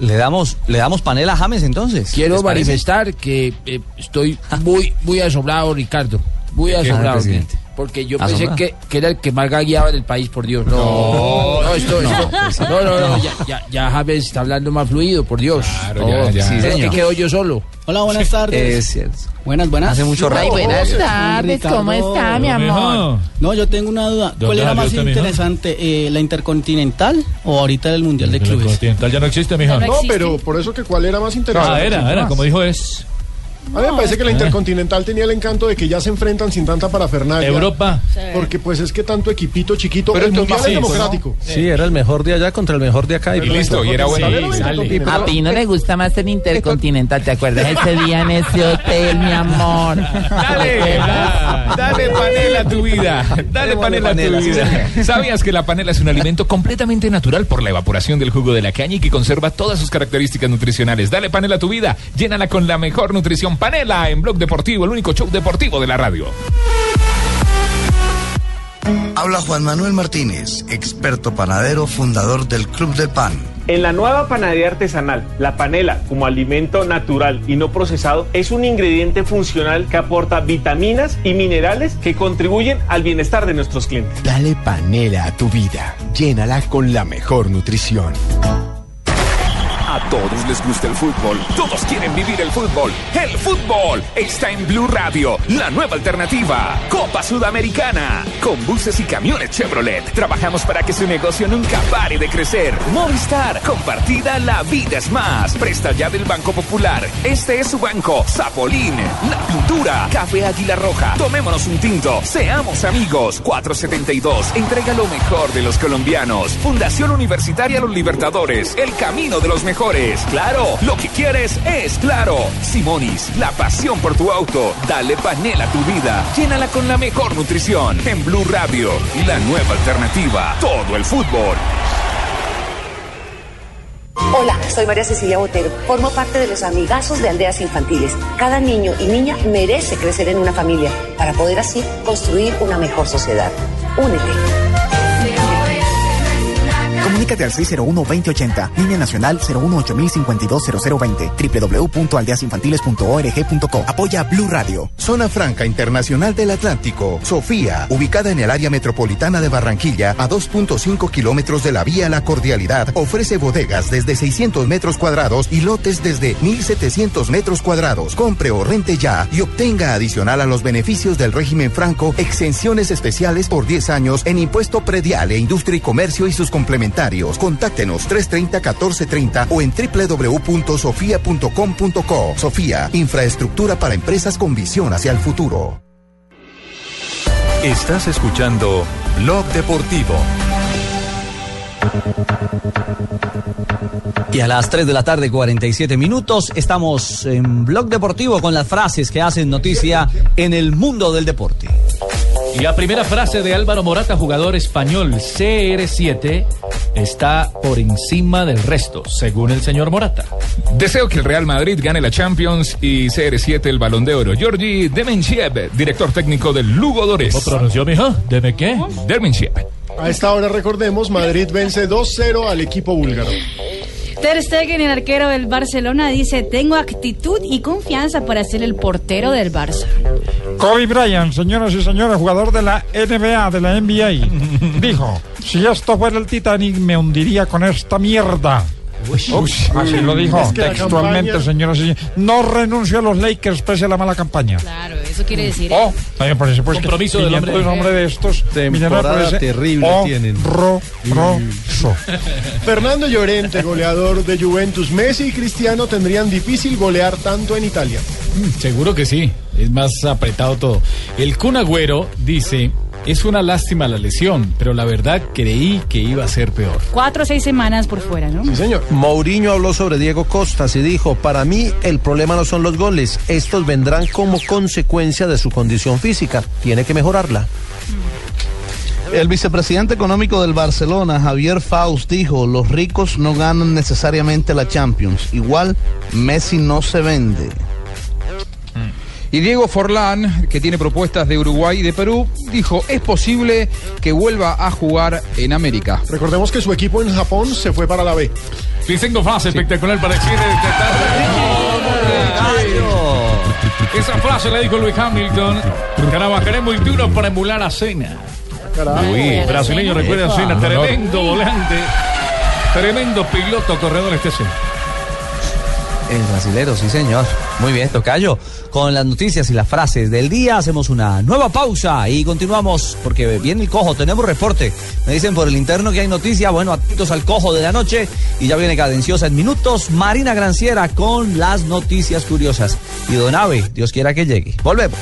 Le damos, le damos panel a James entonces. Quiero manifestar que eh, estoy muy, muy asombrado, Ricardo. Muy ¿De qué, asombrado. presidente? Porque yo pensé que, que era el que más gagueaba del país, por Dios. No, no, esto, no, esto- no, no, no, no. ya, ya, ya James está hablando más fluido, por Dios. Claro, ya, ya. Sí, que quedo yo solo. Hola, buenas tardes. Es. Buenas, buenas. Hace mucho rato. Ay, buenas tardes, ¿cómo está, mi amor? No, yo tengo una duda. ¿Cuál ¿Dónde era más interesante, eh, la Intercontinental o ahorita el Mundial de Clubes? Continental ya no existe, mijo. No, pero por eso que cuál era más interesante. Ah, era, era, como dijo es. A mí me parece que la. Intercontinental tenía el encanto de que ya se enfrentan sin tanta parafernalia. Europa. Porque pues es que tanto equipito chiquito, Pero el mundial es democrático. Sí, era el mejor de allá contra el mejor de acá. Y listo, y era bueno. A ti no le gusta más el Intercontinental, ¿te acuerdas ese día en ese hotel, mi amor? Dale, dale panela a tu vida. Dale panela a tu panela, sí, vida. ¿Sabías que la panela es un alimento completamente natural por la evaporación del jugo de la caña y que conserva todas sus características nutricionales? Dale panela a tu vida. Llénala con la mejor nutrición. Panela en Blog Deportivo, el único show deportivo de la radio. Habla Juan Manuel Martínez, experto panadero, fundador del Club del Pan. En la nueva panadería artesanal, la panela como alimento natural y no procesado es un ingrediente funcional que aporta vitaminas y minerales que contribuyen al bienestar de nuestros clientes. Dale panela a tu vida. Llénala con la mejor nutrición. A todos les gusta el fútbol, todos quieren vivir el fútbol. El fútbol está en Blue Radio, la nueva alternativa. Copa Sudamericana. Con buses y camiones Chevrolet. Trabajamos para que su negocio nunca pare de crecer. Movistar, compartida, la vida es más. Presta ya del Banco Popular. Este es su banco. Zapolín, la pintura, Café Águila Roja. Tomémonos un tinto, seamos amigos. 472, entrega lo mejor de los colombianos. Fundación Universitaria Los Libertadores, el camino de los mejores. Claro, lo que quieres es claro. Simonis, la pasión por tu auto. Dale panela a tu vida. Llénala con la mejor nutrición. En Blue Radio, la nueva alternativa. Todo el fútbol. Hola, soy María Cecilia Botero. Formo parte de los amigazos de aldeas infantiles. Cada niño y niña merece crecer en una familia para poder así construir una mejor sociedad. Únete. Comunícate al 601-2080, línea nacional 018-052-0020, www.aldeasinfantiles.org.co. Apoya Blue Radio. Zona Franca Internacional del Atlántico. Sofía, ubicada en el área metropolitana de Barranquilla, a 2.5 kilómetros de la vía La Cordialidad, ofrece bodegas desde 600 metros cuadrados y lotes desde 1.700 metros cuadrados. Compre o rente ya y obtenga adicional a los beneficios del régimen franco exenciones especiales por 10 años en impuesto predial e industria y comercio y sus complementarios. Contáctenos 330-1430 o en www.sofia.com.co. Sofía, infraestructura para empresas con visión hacia el futuro. Estás escuchando Blog Deportivo. Y a las 3 de la tarde, 47 minutos, estamos en Blog Deportivo con las frases que hacen noticia en el mundo del deporte. Y la primera frase de Álvaro Morata, jugador español CR7, está por encima del resto, según el señor Morata. Deseo que el Real Madrid gane la Champions y CR7 el Balón de Oro. Georgi Demenchiev, director técnico del Lugo Dores. ¿Cómo pronunció, mijo? ¿Deme qué? Demenchiev. A esta hora recordemos, Madrid vence 2-0 al equipo búlgaro. Ter Stegen, el arquero del Barcelona, dice, tengo actitud y confianza para ser el portero del Barça. Kobe Bryant, señoras y señores, jugador de la NBA, de la NBA, dijo, si esto fuera el Titanic me hundiría con esta mierda. Así lo dijo Es que textualmente, campaña- señoras y señores. No renuncio a los Lakers pese a la mala campaña. Claro, eso quiere decir... Oh, también por supuesto. Compromiso del viniendo hombre. de un hombre de estos. Temporada terrible tienen. Horroroso. Fernando Llorente, goleador de Juventus, Messi y Cristiano tendrían difícil golear tanto en Italia. Mm, Seguro que sí, es más apretado todo. El Kun Agüero dice, es una lástima la lesión, pero la verdad creí que iba a ser peor. Cuatro o seis semanas por fuera, ¿no? Sí, señor. Mourinho habló sobre Diego Costas y dijo, para mí el problema no son los goles, estos vendrán como consecuencia de su condición física, tiene que mejorarla. El vicepresidente económico del Barcelona, Javier Faust, dijo, los ricos no ganan necesariamente la Champions. Igual, Messi no se vende. Y Diego Forlán, que tiene propuestas de Uruguay y de Perú, dijo, es posible que vuelva a jugar en América. Recordemos que su equipo en Japón se fue para la B. Sí, tengo frase espectacular para tarde. Esa frase la dijo Luis Hamilton. Trabajaremos muy duro para emular a Cena. Uy, brasileño, recuerda a Cena, tremendo volante, tremendo piloto corredor este Cena. El brasilero, sí señor. Muy bien, Tocayo. Con las noticias y las frases del día hacemos una nueva pausa y continuamos porque viene el cojo, tenemos reporte. Me dicen por el interno que hay noticia, bueno, atentos al cojo de la noche y ya viene cadenciosa en minutos Marina Granciera con las noticias curiosas. Y Don Ave, Dios quiera que llegue. Volvemos.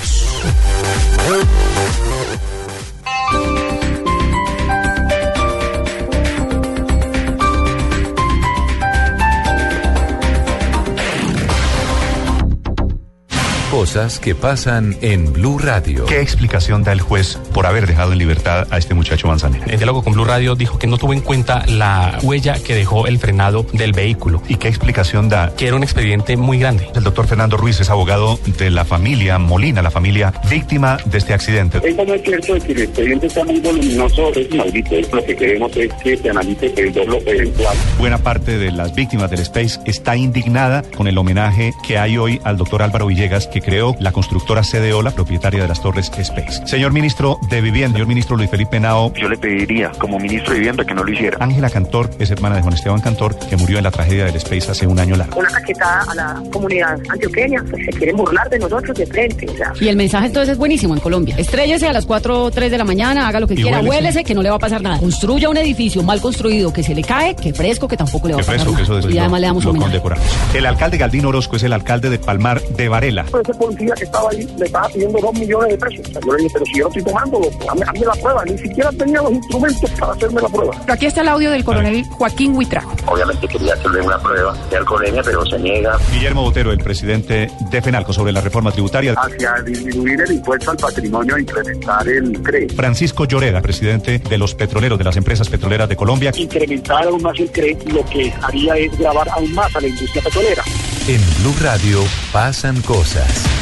Cosas que pasan en Blue Radio. ¿Qué explicación da el juez por haber dejado en libertad a este muchacho Manzanero? En diálogo con Blue Radio dijo que no tuvo en cuenta la huella que dejó el frenado del vehículo. ¿Y qué explicación da? Que era un expediente muy grande. El doctor Fernando Ruiz es abogado de la familia Molina, la familia víctima de este accidente. Eso no es cierto de que el expediente está muy voluminoso, es inaudito. Lo que queremos es que se analice el doble eventual. Buena parte de las víctimas del Space está indignada con el homenaje que hay hoy al doctor Álvaro Villegas, que creó la constructora CDO, la propietaria de las torres Space. Señor ministro de Vivienda, señor ministro Luis Felipe Nao. Yo le pediría, como ministro de Vivienda, que no lo hiciera. Ángela Cantor es hermana de Juan Esteban Cantor, que murió en la tragedia del Space hace un año largo. Una cachetada a la comunidad antioqueña, pues se quieren burlar de nosotros de frente. O sea. Y el mensaje entonces es buenísimo en Colombia. Estrellese a las 4 o 3 de la mañana, haga lo que Y quiera, huélese. huélese que no le va a pasar nada. Construya un edificio mal construido que se le cae, que fresco, que tampoco le va a pasar fresco, que eso nada. Y además lo- le damos lo homenaje. condecoramos. El alcalde Galdino Orozco es el alcalde de Palmar de Varela. Pues policía que estaba ahí le estaba pidiendo dos millones de pesos. O sea, yo le dije, pero si yo no estoy tomándolo, hazme, hazme la prueba. Ni siquiera tenía los instrumentos para hacerme la prueba. Aquí está el audio del coronel Joaquín Huitrago. Obviamente quería hacerle una prueba de alcoholemia, pero se niega Guillermo Botero, el presidente de FENALCO, sobre la reforma tributaria. hacia disminuir el impuesto al patrimonio e incrementar el CRE. Francisco Lloreda, presidente de los petroleros, de las empresas petroleras de Colombia. Incrementar aún más el CRE lo que haría es grabar aún más a la industria petrolera. En Blue Radio pasan cosas.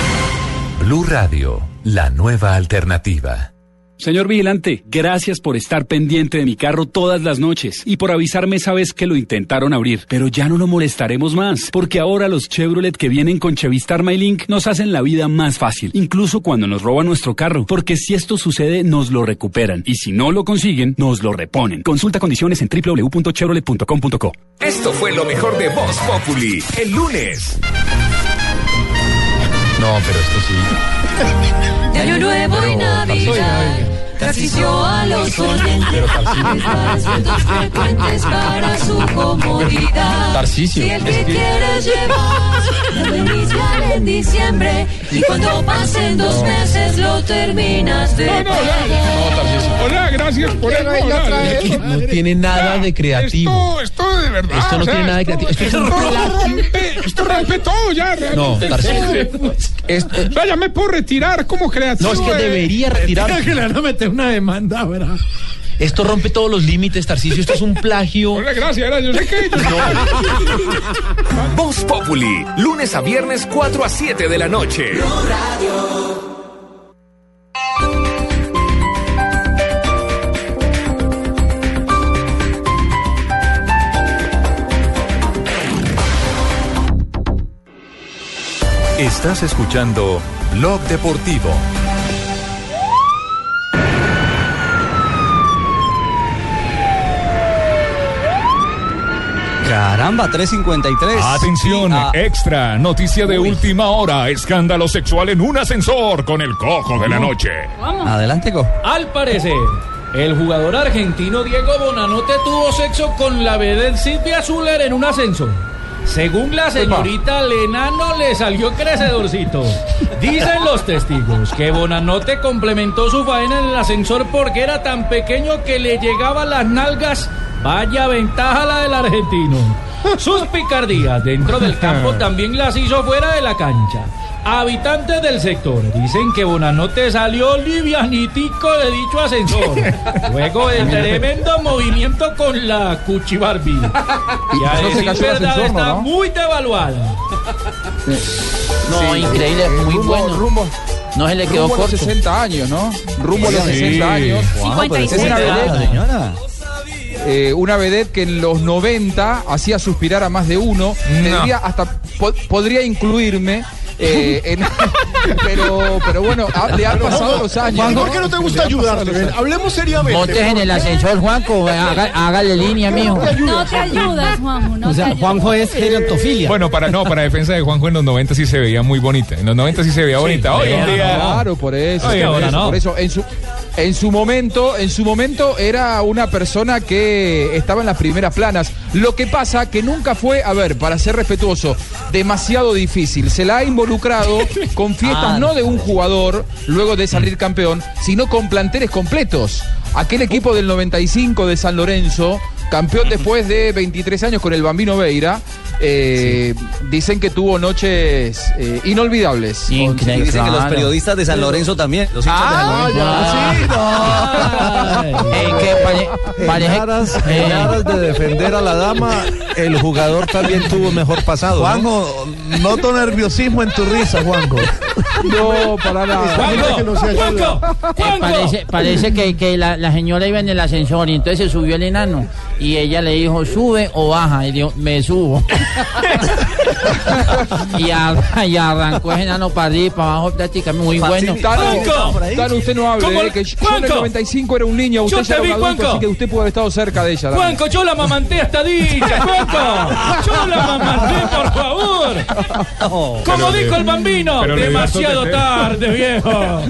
Blue Radio, la nueva alternativa. Señor vigilante, gracias por estar pendiente de mi carro todas las noches y por avisarme esa vez que lo intentaron abrir. Pero ya no lo molestaremos más, porque ahora los Chevrolet que vienen con Chevistar MyLink nos hacen la vida más fácil, incluso cuando nos roban nuestro carro, porque si esto sucede nos lo recuperan y si no lo consiguen, nos lo reponen. Consulta condiciones en www.chevrolet.com.co. Esto fue lo mejor de Voz Populi, el lunes. No, pero esto sí. De año nuevo y Navidad. Tarcisio a los oyentes. Sueldos frecuentes para su comodidad. Tarcisio, Si el es que que- quieres llevar lo iniciar en diciembre. Y cuando pasen dos meses lo terminas de pagar. Hola, gracias por el moral. No tiene nada de creativo. Esto, esto de verdad. Esto no o sea, tiene nada de creativo. Esto es un rompe, esto rompe todo ya. No, realmente. Tarcisio. O sea, ya me puedo retirar como creativo. No, es que eh. debería retirarse. Que una demanda, ¿verdad? Esto rompe todos los límites, Tarcisio. Esto es un plagio. Hola, gracias, era, yo sé que Voz Populi, lunes a viernes 4 a 7 de la noche. Estás escuchando Blog Deportivo. Caramba, 353. Atención, Sí, ah, extra, noticia de última hora, escándalo sexual en un ascensor con el cojo de la noche. Adelante, Co. Al parecer, el jugador argentino Diego Bonanote tuvo sexo con la vedette Silvia Zuller en un ascensor. Según la señorita Lena, no le salió crecedorcito. Dicen los testigos que Bonanote complementó su faena en el ascensor porque era tan pequeño que le llegaba las nalgas. Vaya ventaja la del argentino. Sus picardías dentro del campo también las hizo fuera de la cancha. Habitantes del sector dicen que Bonanote salió livianitico de dicho ascensor. Luego del tremendo movimiento con la Cuchi Barbie. Y a decir verdad ascensor, está ¿no? muy devaluada. No, increíble, muy rumbo, bueno. Rumbo, No se le quedó rumbo a los corto. 60 años, ¿no? Rumbo a los Sí. 60 años. Guau, pero es 56. una vedette, señora. Eh, una vedette que en los 90 hacía suspirar a más de uno. Tendría hasta po- podría incluirme. eh, en- pero, pero bueno, ha- le han pasado los años. Juan, ¿no? ¿por qué no te gusta ayudarte? hablemos seriamente. Montes en el ascensor, Juanco. haga- hágale línea, mijo. No te ayudas, Juanjo. No te ayudas. es gerontofilia. Bueno, para no, para defensa de Juanjo en los 90 sí se veía muy bonita. En los 90 sí se veía bonita. Hoy en día. Claro, por eso. Oye, por ahora eso, no. por eso, en su en su momento, en su momento era una persona que estaba en las primeras planas. Lo que pasa que nunca fue, a ver, para ser respetuoso, demasiado difícil. Se la ha involucrado con fiestas Ah. no de un jugador luego de salir campeón, sino con planteles completos. Aquel equipo del 95 de San Lorenzo, campeón después de 23 años con el Bambino Veira, eh, dicen que tuvo noches eh, inolvidables. Y dicen que los periodistas de San Lorenzo también. Los Ah, de San Lorenzo. En, aras, en aras de defender a la dama, el jugador también tuvo mejor pasado. ¿no? Juanjo, noto nerviosismo en tu risa, Juanjo. No, para nada. Eh, parece parece que, que la, la señora iba en el ascensor y entonces se subió el enano y ella le dijo sube o baja y dijo me subo y, ar- y arrancó ese enano para arriba para abajo prácticamente muy bueno Tano, Tano, usted no hable, ¿Cómo? eh, que yo en el Juanco. 95 era un niño, usted Yo ya te vi, adulto, así que usted pudo haber estado cerca de ella. Juanco, yo la mamanté hasta dicha, Juanco. Yo la mamanté, por favor. Como pero dijo le- el bambino, demasiado tarde, viejo.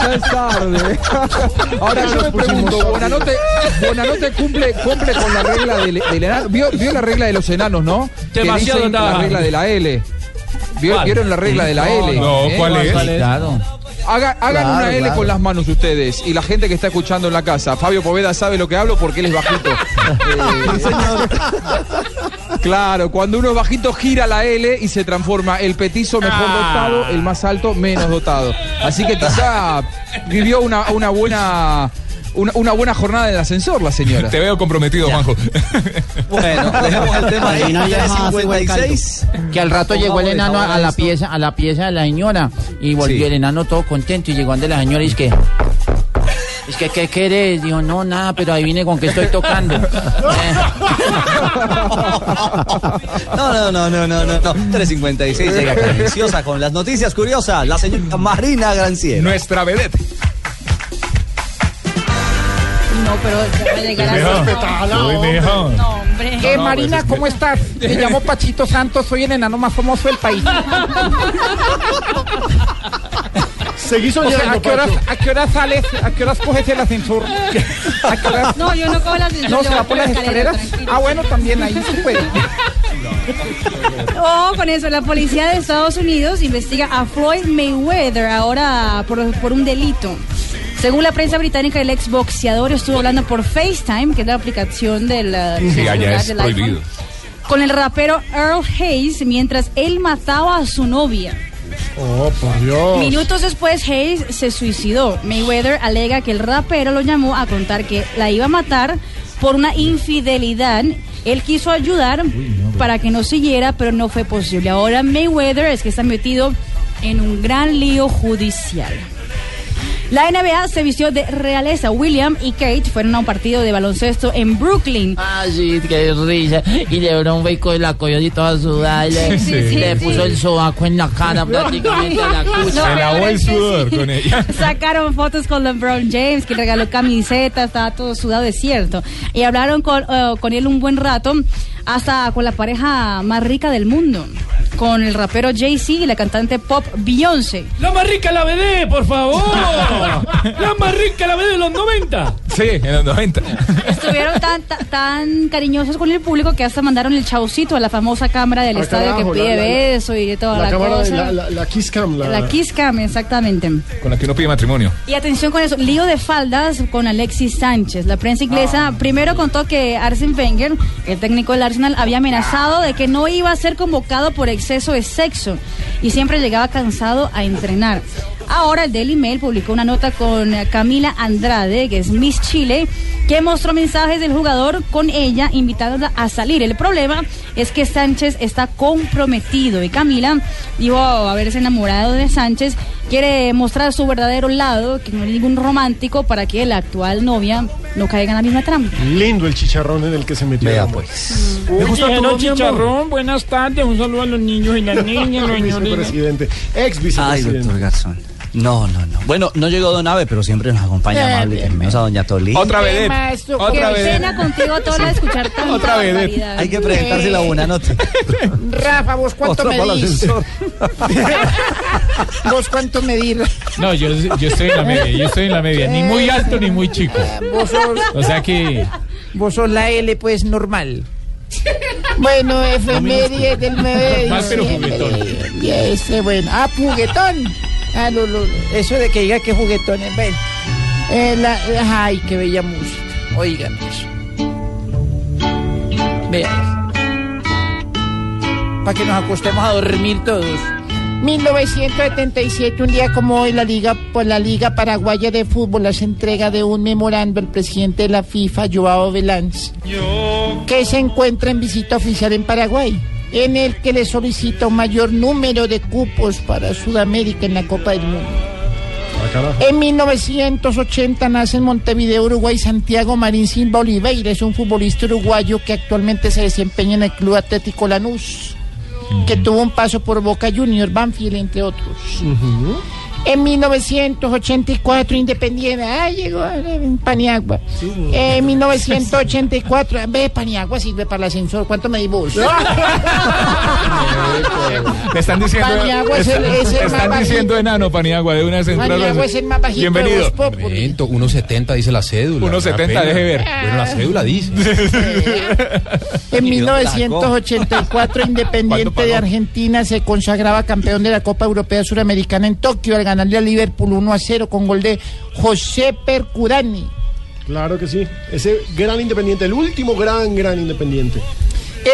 Ya es tarde. Ahora yo me pregunto, Buenanote, Buenanote cumple, cumple con la regla del, del enano. ¿Vio, vio la regla de los enanos, ¿no? Que Demasiado dicen la regla de la L. ¿Vio- ¿Cuál? ¿Vieron la regla de la L? No, ¿Eh? ¿cuál es? Haga- hagan Claro, una L claro. con las manos ustedes y la gente que está escuchando en la casa. Fabio Poveda sabe lo que hablo porque él es bajito. Eh, claro, cuando uno es bajito gira la L y se transforma el petizo mejor Ah. dotado, el más alto menos dotado. Así que quizá vivió una, una buena una, una buena jornada en el ascensor la señora. Te veo comprometido, Juanjo. Bueno, dejemos el tema ahí. No había más 356. que al rato llegó el enano a, la pieza a la pieza de la señora y volvió Sí. el enano todo contento y llegó ante la señora y es que es que ¿qué querés? Dijo, no, nada, pero ahí vine con que estoy tocando. No, no, no, no, no, no, no. 356 llega Cadenciosa con las noticias curiosas. La señora Marina Granciera. Nuestra vedette. No, pero ya va a llegar Mijo. a Uy, mijo. No, hombre. Eh, No, Marina, ¿cómo estás? Me llamo Pachito Santos, soy el enano más famoso del país. Seguí O sea, soñando, ¿a qué, horas. ¿A qué horas sales? ¿A qué horas coges el ascensor? ¿A qué horas? No, yo no cojo las No, se va por las escaleras. Ah, bueno, también ahí se puede. Oh, con eso, la policía de Estados Unidos investiga a Floyd Mayweather ahora por, por un delito. Según la prensa británica, el exboxeador estuvo hablando por FaceTime, que es la aplicación del, uh, Sí, allá es del iPhone, prohibido. con el rapero Earl Hayes mientras él mataba a su novia. Oh, por Dios. Minutos después, Hayes se suicidó. Mayweather alega que el rapero lo llamó a contar que la iba a matar por una infidelidad. Él quiso ayudar para que no siguiera, pero no fue posible. Ahora Mayweather es que está metido en un gran lío judicial. La NBA se vistió de realeza. William y Kate fueron a un partido de baloncesto en Brooklyn. Ah, sí, qué risa. Y LeBron fue con la coyote toda sudada y le, Sí, sí, le sí. puso el sobaco en la cara prácticamente a la cucha. Se lavó el sudor con ella. Sacaron fotos con LeBron James, que regaló camisetas, estaba todo sudado, es cierto. Y hablaron con, eh, con él un buen rato, hasta con la pareja más rica del mundo, con el rapero Jay-Z y la cantante pop Beyoncé. La más rica la BD, por favor. La más rica la BD de los 90. Sí, en los 90. Estuvieron tan, tan, tan cariñosos con el público que hasta mandaron el chaucito a la famosa cámara del Ah, estadio que pide la- beso y de toda la, La cosa. la, la, la Kiss Cam. La, La Kiss Cam, exactamente. Con la que uno pide matrimonio. Y atención con eso, lío de faldas con Alexis Sánchez. La prensa inglesa primero contó que Arsene Wenger, el técnico del Arsenal, había amenazado de que no iba a ser convocado por exceso de sexo y siempre llegaba cansado a entrenar. Ahora el Daily Mail publicó una nota con Camila Andrade, que es Miss Chile, que mostró mensajes del jugador con ella invitándola a salir. El problema es que Sánchez está comprometido y Camila dijo haberse enamorado de Sánchez, quiere mostrar su verdadero lado, que no es ningún romántico, para que la actual novia no caiga en la misma trampa. Lindo el chicharrón en el que se metió. Vea, el amor. pues. Me gusta todo, chicharrón, buenas tardes. Un saludo a los niños y las niñas, los señores. Vicepresidente. Ex Ay, vicepresidente. doctor Garzón. No, no, no. Bueno, no llegó Don Ave, pero siempre nos acompaña Eh, amable y bien, cariñosa Doña Tolí. Otra vedette. maestro, Otra vedette. pena contigo toda de escuchar tanta Otra barbaridad. Hay que presentarse la buena nota. Rafa, ¿vos cuánto medís? ¿Vos cuánto medís? No, yo, yo estoy en la media, yo estoy en la media, ni muy alto ni muy chico. Vos sos, O sea que vos sos la L, pues, normal. Bueno, efeméride del 9 de Más pero diciembre. juguetón. Y ese, bueno. Ah, juguetón. Ah, lo, lo- eso de que diga que juguetón es bueno. Eh, la- ay, qué bella música. Oigan eso. Vean. para que nos acostemos a dormir todos. 1977, un día como hoy, la Liga, por la Liga Paraguaya de Fútbol hace entrega de un memorando al presidente de la FIFA, Joao Belanz, que se encuentra en visita oficial en Paraguay, en el que le solicita un mayor número de cupos para Sudamérica en la Copa del Mundo. En 1980 nace en Montevideo, Uruguay, Santiago Marín Silva Oliveira. Es un futbolista uruguayo que actualmente se desempeña en el Club Atlético Lanús, que tuvo un paso por Boca Juniors, Banfield, entre otros. En 1984, Independiente. Ah, llegó eh, Paniagua. En 1984, ve, Paniagua sirve para el ascensor. ¿Cuánto me di vos? Me están diciendo. Paniagua es el- es el me más están bajito. diciendo enano, Paniagua, de una central. Paniagua es el más bajito de Bienvenido. Voz Populi. Momento, 1.70 dice la cédula. 1.70, Una pena. deje ver. Bueno, la cédula dice. En ¿Y dónde la 1984, Independiente de Argentina se consagraba campeón de la Copa Europea Suramericana en Tokio al ganarle a Liverpool 1 a 0 con gol de José Percurani. Claro que sí. Ese gran independiente, el último gran, gran independiente.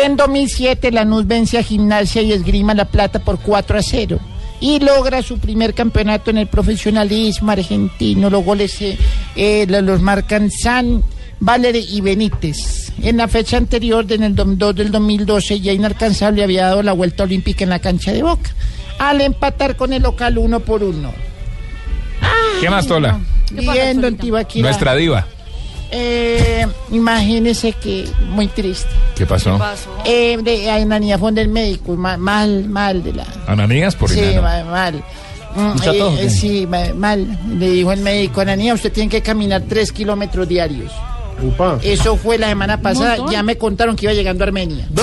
En 2007, Lanús vence a Gimnasia y Esgrima La Plata por 4 a 0 y logra su primer campeonato en el profesionalismo argentino. Los goles eh, lo- los marcan San, Valeri y Benítez. En la fecha anterior, en el dom- 2 del 2012, ya inalcanzable había dado la vuelta olímpica en la cancha de Boca, al empatar con el local uno por uno. ¿Qué más, Tola? Bien, don Tibaquira. Nuestra diva. Eh, imagínese que muy triste. ¿Qué pasó? Eh, de, hay una niña fue del médico, ma- mal, mal de la. Ananías por sí, enano. ma- mal. Mm, ¿Mucha tos o eh, qué? sí, ma- mal. Le dijo el médico, Ananía, usted tiene que caminar tres kilómetros diarios. Eso fue la semana pasada. Ya me contaron que iba llegando a Armenia.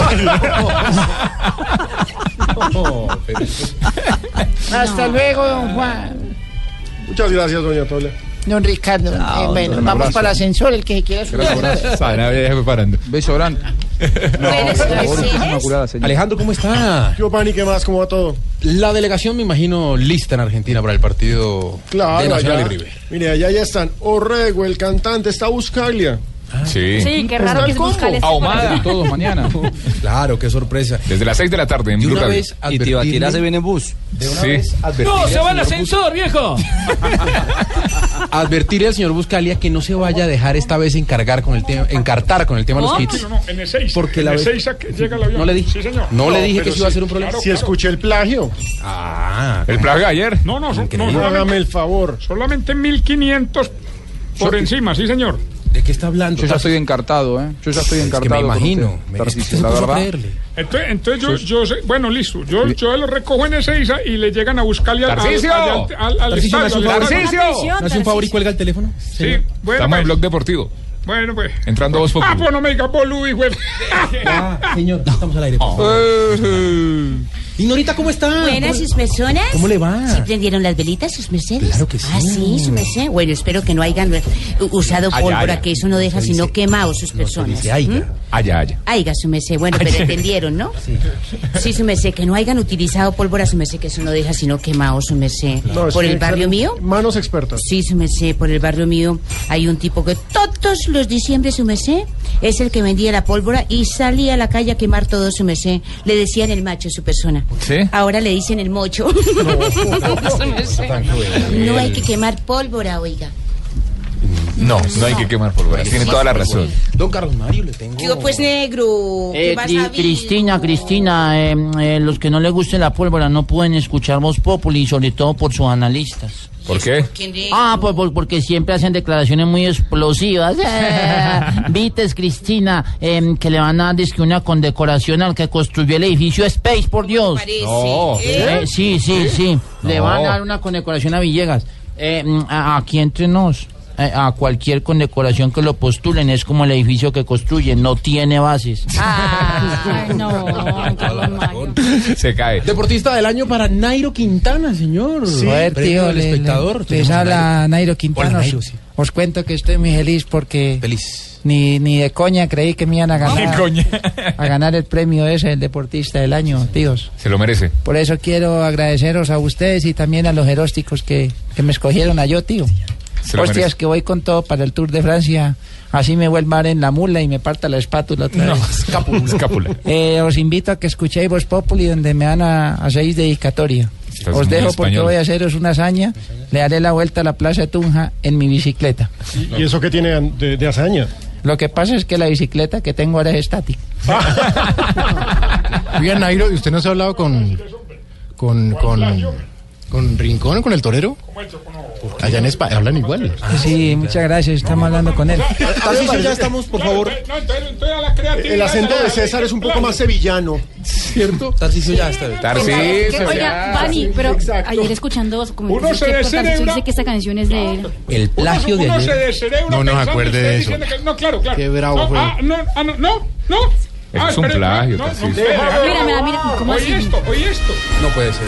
Hasta luego, don Juan. Muchas gracias, doña Tola. Don Ricardo. Eh, bueno, vamos para el ascensor, el que se quiera subir. Sana, fue parando. Beso grande. Alejandro, ¿cómo está? ¿Qué Pani, qué más? ¿Cómo va todo? La delegación, me imagino, lista en Argentina para el partido Claro, de Nacional allá, y River. mire, allá ya están. Orrego, el cantante, está Buscaglia. Sí. Sí, qué raro que se busca el Ahumada. Todos mañana. Claro, qué sorpresa. Desde las 6 de la tarde en De Blue una vez advertirle- se viene en bus. De una Sí. vez ¡No, se al va al señor ascensor, viejo! Bus- advertirle al señor Buscalia que no se vaya a dejar esta vez encargar con el tema, encartar con el tema de los kits. No, no, en Ezeiza. Porque en la vez- Ezeiza que llega el avión. No le dije. Sí, señor. No le dije que eso iba a sí, ser un problema. claro, Si escuché el plagio, Ah, El plagio de ayer. No, no, no, hágame el favor. solamente 1500 por encima, sí, señor. ¿De qué está hablando? Yo ya estoy encartado, ¿eh? Yo ya estoy Es que encartado. me imagino. Me- la verdad. creerle. Entonces, entonces yo, yo sé- bueno, listo. Yo, yo lo recojo en Ezeiza y le llegan a buscarle al, ¡Tarcisio! al, al, al, al Tarcisio, ¿me hace un estadio, favor? estadio. ¡Tarcisio! ¿No hace un favor y cuelga el teléfono? Sí, bueno, Estamos en pues, Blog Deportivo. bueno, pues. Entrando vos Ah, pues no me digas boludo, hijo de- Ah, señor, estamos al aire. Ignorita, ¿cómo está? Buenas, ¿Cómo- sus personas. ¿Cómo le va? ¿Sí prendieron las velitas, sus mercedes? Claro que sí. Ah, sí, su merced. Bueno, espero que no hayan usado Ay, pólvora, ay, que eso no deja se sino dice- quemado sus No se personas. dice aiga. ¿Mm? Allá, allá. Aiga, su merced. Bueno, pero entendieron, ¿no? Sí. Sí, su merced, que no hayan utilizado pólvora, su merced, que eso no deja sino quemado, su merced. No, es ¿Por el barrio mío? Manos expertas. Sí, su merced, por el barrio mío hay un tipo que todos los diciembre, su merced, es el que vendía la pólvora y salía a la calle a quemar todo, su merced. Le decían el macho, su persona. ¿Sí? Ahora le dicen el mocho. Su merced. No hay que quemar pólvora, oiga. No, no hay que quemar pólvora. Tiene toda la razón. Don Carlos Mario, le tengo. Digo, pues negro. ¿qué Eh, vas a? Cristina, Cristina, eh, eh, los que no les guste la pólvora no pueden escuchar Voz Populi, sobre todo por sus analistas. ¿Por qué? ¿Quién de- Ah, pues por- porque siempre hacen declaraciones muy explosivas. Eh, Vites, Cristina, em, que le van a dar una condecoración al que construyó el edificio Space, por Dios. No. ¿eh? Eh, sí, sí, sí. Le van a dar una condecoración a Villegas. Eh, mm, a- aquí entre nos, a cualquier condecoración que lo postulen, es como el edificio que construyen, no tiene bases. Ay, no. Se cae. Deportista del año para Nairo Quintana, señor. Premio tío, del le- espectador. le- les habla Nairo Quintana. Nairo, sí. Os cuento que estoy muy feliz porque Feliz. ni, ni de coña creí que me iban a ganar, coña. a ganar el premio ese, el deportista del año, tíos. Se lo merece. Por eso quiero agradeceros a ustedes y también a los herósticos que, que me escogieron a yo, tío. Hostias, que voy con todo para el Tour de Francia Así me vuelva a dar en la mula y me parta la espátula otra No, vez. escápula. Escápula. Eh, os invito a que escuchéis Voz Populi, donde me van a hacer dedicatoria. Estás Os dejo porque español. voy a haceros una hazaña. Le daré la vuelta a la Plaza de Tunja en mi bicicleta. ¿Y eso qué tiene de, de hazaña? Lo que pasa es que la bicicleta que tengo ahora es estática. Oiga, Nairo, ¿y usted no se ha hablado con, con, con, con Rincón, con el torero? Allá en España hablan igual. Sí, muchas gracias. Estamos hablando con él. Tarcisio, ya estamos, por favor. El acento de César es un poco más sevillano. ¿Cierto? Tarcisio ya está. Tarcisio, Oiga. Vani, pero ayer escuchando como Uno se que descerebra. Tarcisio dice que esta canción es de él. El plagio de Uno se ayer. descerebra No nos acuerde de eso. no, claro, claro. Qué bravo no, fue. Ah, no, ah, no, no, no. Eso Ah, es un plagio, ah, Mira, mira, mira, ¿cómo Oye así? esto, oye esto. No puede ser.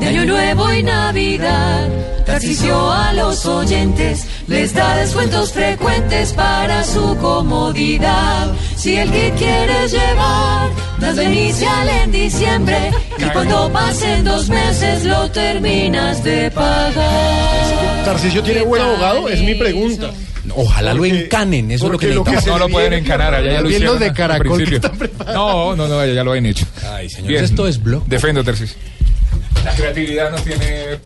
De Año Nuevo y Navidad, Tarcisio a los oyentes les da descuentos frecuentes para su comodidad. Si el kit quieres llevar, desde inicial en diciembre y cuando pasen dos meses lo terminas de pagar. ¿Tarcisio tiene buen abogado? Es mi pregunta. Ojalá lo encanen, eso es lo que lo que No lo pueden encanar, allá ya lo hicieron. de al Caracol que principio. están. No, no, no, ya lo han hecho. Ay, señor, Bien. esto es blog. Defendo, Tarcisio. La creatividad no tiene